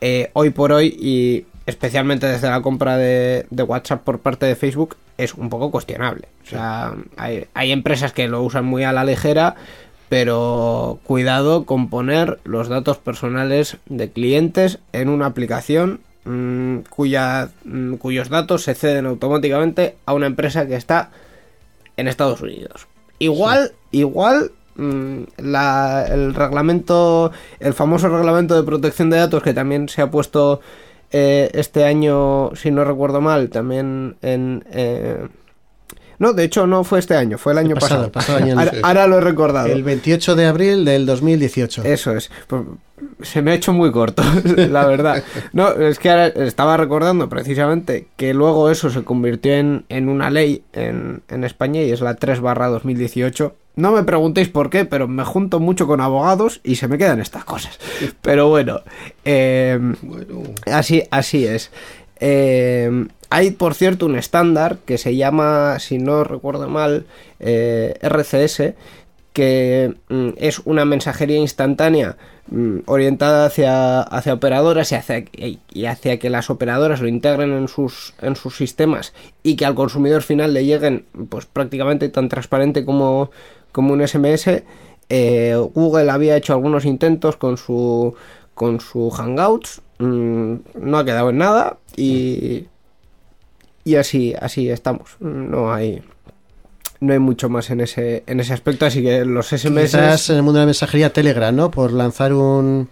A: eh, hoy por hoy, y especialmente desde la compra de, WhatsApp por parte de Facebook, es un poco cuestionable. O sea, hay, hay empresas que lo usan muy a la ligera pero cuidado con poner los datos personales de clientes en una aplicación Mm, cuya, mm, cuyos datos se ceden automáticamente a una empresa que está en Estados Unidos. Igual, igual mm, el reglamento, el famoso reglamento de protección de datos que también se ha puesto eh, este año, si no recuerdo mal, también en... Eh, no, de hecho no fue este año, fue el año pasado. ahora, lo he recordado.
C: El 28 de abril del 2018.
A: Eso es. Pues, se me ha hecho muy corto, la verdad. No, es que ahora estaba recordando precisamente que luego eso se convirtió en, en una ley en, en, España y es la 3 barra 2018. No me preguntéis por qué, pero me junto mucho con abogados y se me quedan estas cosas. Pero bueno, eh, bueno. Así, así es. Eh, hay, por cierto, un estándar que se llama, si no recuerdo mal, eh, RCS, que mm, es una mensajería instantánea mm, orientada hacia, hacia operadoras y hacia, y hacia, que las operadoras lo integren en sus, en sus sistemas y que al consumidor final le lleguen pues prácticamente tan transparente como, como un SMS. Eh, Google había hecho algunos intentos con su, con su Hangouts, mm, no ha quedado en nada y y así, así estamos. No hay. no hay mucho más en ese, en ese aspecto, así que los SMS...
C: Quizás en el mundo de la mensajería Telegram, ¿no? Por lanzar un...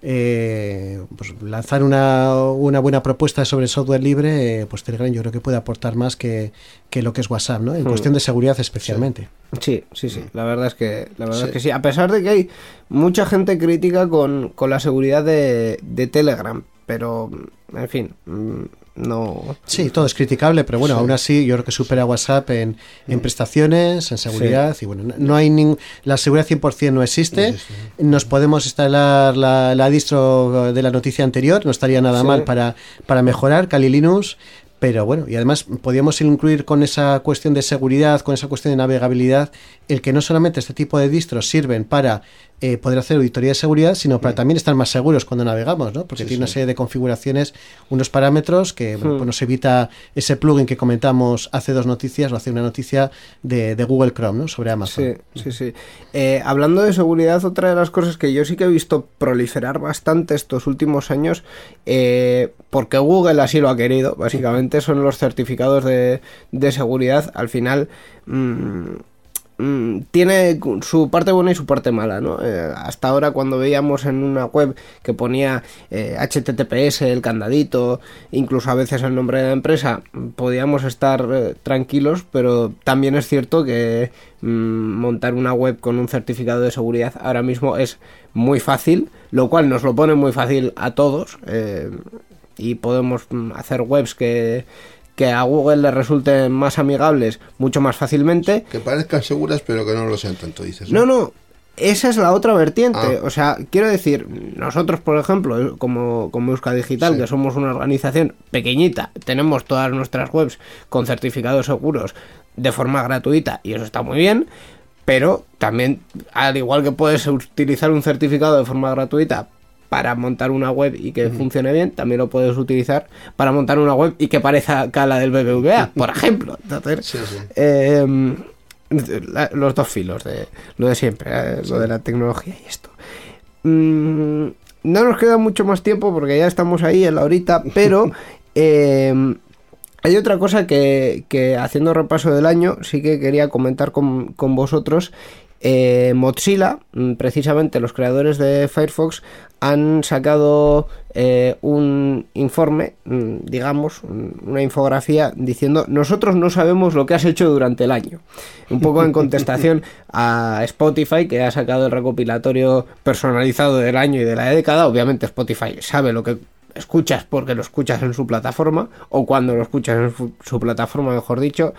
C: Eh, pues lanzar una, una, buena propuesta sobre software libre, eh, pues Telegram yo creo que puede aportar más que, que lo que es WhatsApp, ¿no? En hmm. cuestión de seguridad especialmente.
A: Sí, sí, sí. La verdad es que, la verdad Es que sí. A pesar de que hay mucha gente crítica con, con la seguridad de, de Telegram, pero en fin, no.
C: Sí, todo es criticable, pero bueno, aún así yo creo que supera WhatsApp en, en mm. prestaciones, en seguridad. Y bueno, no hay ningún. La seguridad 100% no existe. Nos podemos instalar la, la, distro de la noticia anterior, no estaría nada mal para, para mejorar. Kali Linux pero bueno, y además podríamos incluir con esa cuestión de seguridad, con esa cuestión de navegabilidad, el que no solamente este tipo de distros sirven para eh, poder hacer auditoría de seguridad, sino para mm. también estar más seguros cuando navegamos, ¿no? Porque tiene una serie de configuraciones, unos parámetros que hmm. pues nos evita ese plugin que comentamos hace dos noticias o hace una noticia de, Google Chrome, ¿no? Sobre Amazon.
A: Sí, sí, sí. Eh, hablando de seguridad, otra de las cosas que yo sí que he visto proliferar bastante estos últimos años, eh, porque Google así lo ha querido, básicamente, son los certificados de, de seguridad. Al final... Mmm, Mm, tiene su parte buena y su parte mala, ¿no? Eh, hasta ahora cuando veíamos en una web que ponía HTTPS, eh, el candadito, incluso a veces el nombre de la empresa, podíamos estar eh, tranquilos, pero también es cierto que mm, montar una web con un certificado de seguridad ahora mismo es muy fácil, lo cual nos lo pone muy fácil a todos y podemos mm, hacer webs que que a Google le resulten más amigables mucho más fácilmente.
B: Que parezcan seguras, pero que no lo sean tanto, dices.
A: No, no. Esa es la otra vertiente. Ah. O sea, quiero decir, nosotros, por ejemplo, como, como Euska Digital, que somos una organización pequeñita, tenemos todas nuestras webs con certificados seguros de forma gratuita y eso está muy bien. Pero también, al igual que puedes utilizar un certificado de forma gratuita para montar una web y que funcione bien, también lo puedes utilizar para montar una web y que parezca la del BBVA, por ejemplo. Em, los dos filos de lo de siempre, eh, lo de la tecnología y esto. Mm, no nos queda mucho más tiempo porque ya estamos ahí en la horita, pero em, hay otra cosa que, que, haciendo repaso del año sí que quería comentar con, con vosotros. Eh, Mozilla, mm, precisamente los creadores de Firefox, han sacado eh, un informe, mm, digamos, una infografía diciendo nosotros no sabemos lo que has hecho durante el año. Un poco en contestación a Spotify, que ha sacado el recopilatorio personalizado del año y de la década. Obviamente Spotify sabe lo que escuchas porque lo escuchas en su plataforma, o cuando lo escuchas en su plataforma, mejor dicho.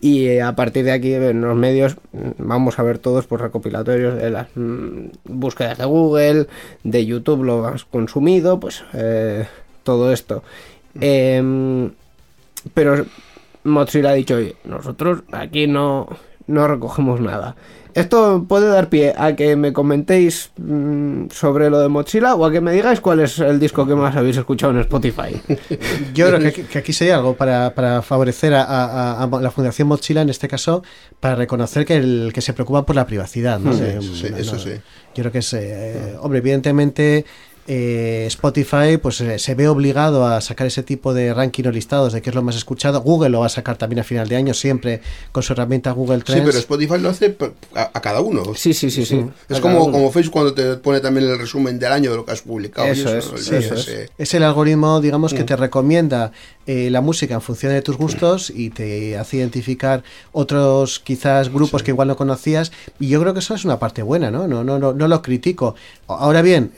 A: Y eh, a partir de aquí en los medios mm, vamos a ver todos pues recopilatorios de las mm, búsquedas de Google, de YouTube lo has consumido, pues eh, todo esto. Em, pero Mozilla ha dicho, oye, nosotros aquí no, no recogemos nada. Esto puede dar pie a que me comentéis mm, sobre lo de Mozilla o a que me digáis cuál es el disco que más habéis escuchado en Spotify.
C: Yo creo que, aquí sería algo para, favorecer a, la Fundación Mozilla, en este caso, para reconocer que, el, que se preocupa por la privacidad. ¿no?
B: Sí, eso sí.
C: Yo creo que es, eh, hombre, evidentemente eh, Spotify pues eh, se ve obligado a sacar ese tipo de ranking o listados de qué es lo más escuchado. Google lo va a sacar también a final de año, siempre con su herramienta Google Trends.
B: Sí, pero Spotify lo hace a, cada uno.
A: Sí, sí, sí. sí.
B: Es como, como Facebook cuando te pone también el resumen del año de lo que has publicado.
C: Eso, es, es. el algoritmo, digamos, que mm. te recomienda eh, la música en función de tus gustos y te hace identificar otros quizás grupos que igual no conocías. Y yo creo que eso es una parte buena, ¿no? No, no, no, no lo critico. Ahora bien,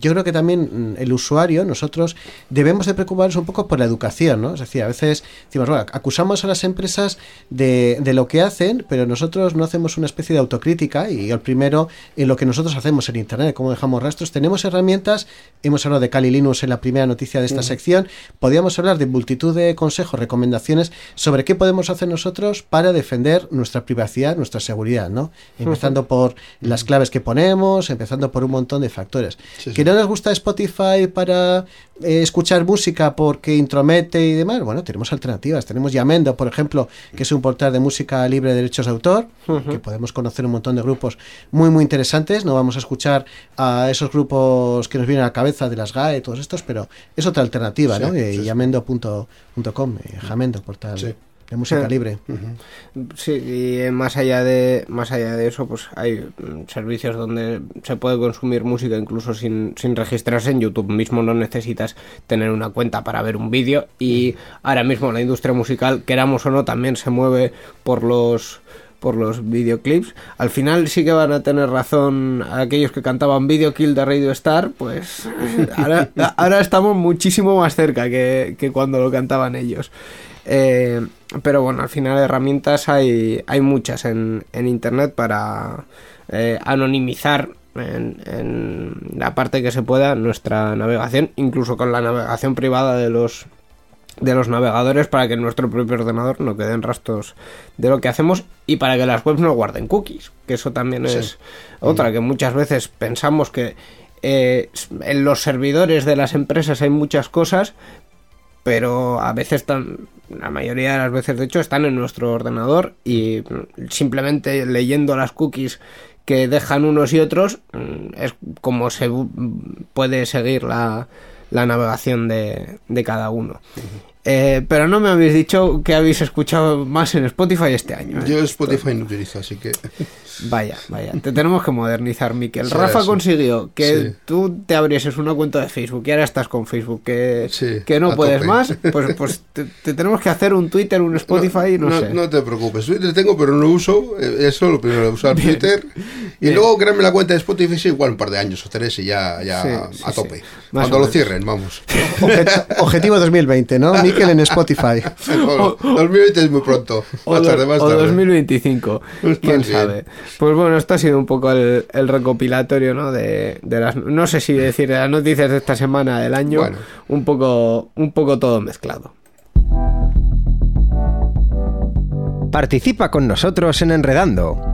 C: yo creo que también mm, el usuario, nosotros debemos de preocuparnos un poco por la educación, ¿no? Es decir, a veces decimos, bueno, acusamos a las empresas de, de lo que hacen, pero nosotros no hacemos una especie de autocrítica y el primero en lo que nosotros hacemos en Internet, cómo dejamos rastros, tenemos herramientas, hemos hablado de Kali Linux en la primera noticia de esta sección, podríamos hablar de multitud de consejos, recomendaciones sobre qué podemos hacer nosotros para defender nuestra privacidad, nuestra seguridad, ¿no? Empezando por las claves que ponemos, empezando por un montón de factores. Que no nos gusta Spotify para eh, escuchar música porque intromete y demás, bueno, tenemos alternativas. Tenemos Yamendo, por ejemplo, que es un portal de música libre de derechos de autor, que podemos conocer un montón de grupos muy, muy interesantes. No vamos a escuchar a esos grupos que nos vienen a la cabeza de las GAE, todos estos, pero es otra alternativa, ¿no? Eh, Yamendo.com, eh, Jamendo, portal. de música libre.
A: Sí, y más allá de más allá de eso, pues hay mm, servicios donde se puede consumir música incluso sin, sin registrarse en YouTube mismo no necesitas tener una cuenta para ver un vídeo y ahora mismo la industria musical, queramos o no, también se mueve por los por los videoclips. Al final sí que van a tener razón aquellos que cantaban Video Kill de Radio Star, pues ahora, ahora estamos muchísimo más cerca que, que cuando lo cantaban ellos. Eh, pero bueno, al final herramientas hay, hay muchas en, en Internet para eh, anonimizar en, en, la parte que se pueda nuestra navegación, incluso con la navegación privada de los de los navegadores para que en nuestro propio ordenador no queden rastros de lo que hacemos y para que las webs no guarden cookies, que eso también es otra, que muchas veces pensamos que eh, en los servidores de las empresas hay muchas cosas, pero a veces están, la mayoría de las veces de hecho están en nuestro ordenador y simplemente leyendo las cookies que dejan unos y otros es como se puede seguir la, la navegación de, de, cada uno. Eh, pero no me habéis dicho que habéis escuchado más en Spotify este año. ¿eh?
B: Yo Spotify no utilizo, así que.
A: Vaya, vaya. Te tenemos que modernizar, Miquel. Sí, Rafa eso. consiguió que sí. tú te abrieses una cuenta de Facebook y ahora estás con Facebook, que, sí, que no puedes tope. más. Pues, pues te, te, tenemos que hacer un Twitter, un Spotify, no, no,
B: no
A: sé.
B: No te preocupes. Twitter tengo, pero no lo uso. Eh, eso lo primero, usar Bien. Twitter. Y Bien. luego crearme la cuenta de Spotify, igual un par de años o tres y ya, ya a tope. Cuando lo cierren, vamos.
C: Objetivo 2020, ¿no? Miquel en Spotify.
B: o, 2020 es muy pronto.
A: Más o, tarde, más tarde. o 2025. Pues quién bien. sabe. Pues bueno, esto ha sido un poco el, el recopilatorio, ¿no? De, de, las, no sé si decir de las noticias de esta semana del año. Bueno. Un poco, un poco todo mezclado.
D: Participa con nosotros en Enredando.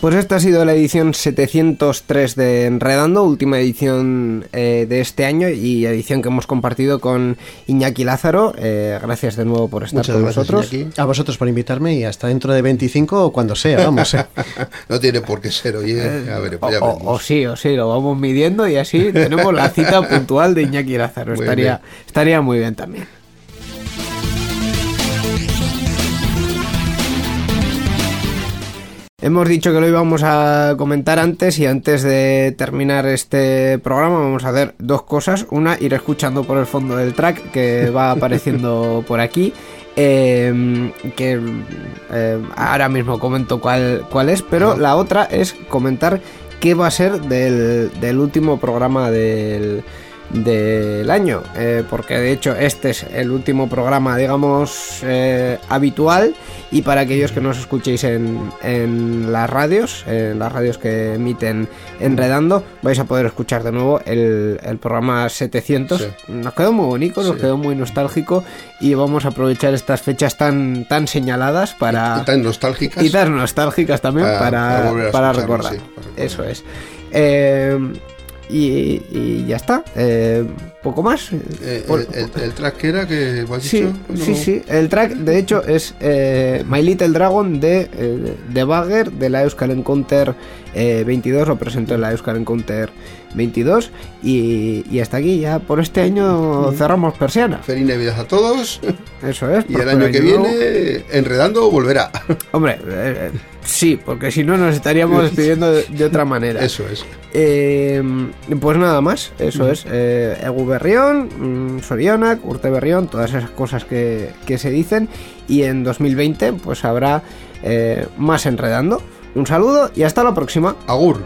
A: Pues esta ha sido la edición 703 de Enredando, última edición eh, de este año y edición que hemos compartido con Iñaki Lázaro. Eh, gracias de nuevo por estar
C: Muchas
A: con
C: gracias,
A: nosotros.
C: Iñaki. A vosotros por invitarme y hasta dentro de 25 o cuando sea, vamos. Eh.
B: no tiene por qué ser, oye. A ver,
A: o, o, o, sí, o sí, lo vamos midiendo y así tenemos la cita puntual de Iñaki Lázaro. Muy estaría, estaría muy bien también. Hemos dicho que lo íbamos a comentar antes y antes de terminar este programa vamos a hacer dos cosas. Una, ir escuchando por el fondo del track que va apareciendo por aquí. Eh, que eh, ahora mismo comento cuál, cuál es, pero la otra es comentar qué va a ser del, del último programa del, del año, eh, porque de hecho este es el último programa, digamos, eh, habitual y para aquellos que nos escuchéis en, en, las radios, en las radios que emiten Enredando, vais a poder escuchar de nuevo el, el programa 700. Sí. Nos quedó muy bonito, nos quedó muy nostálgico y vamos a aprovechar estas fechas tan, tan señaladas para...
B: Y, tan nostálgicas.
A: Y tan nostálgicas también para, para, para, para recordar. Sí, Eso es. Eh, y, ya está. Eh, poco más.
B: Eh, Por, el, el, el, track que era que has
A: sí,
B: dicho?
A: No. Sí, sí. El track, de hecho, es eh, My Little Dragon de, de Bagger de la Euskal Encounter 22. Lo presentó en la Euskal Encounter 22. Y, y, hasta aquí, ya por este año cerramos persiana.
B: Feliz Navidad a todos.
A: Eso es.
B: Y el año que nuevo. viene, enredando, volverá.
A: Hombre, eh, sí, porque si no nos estaríamos despidiendo de, de, otra manera.
B: Eso es.
A: Eh, pues nada más, eso es. Eh, Egu Berrión, Sorionak, Urte Berrión, todas esas cosas que, que, se dicen. Y en 2020, pues habrá eh, más enredando. Un saludo y hasta la próxima.
B: Agur.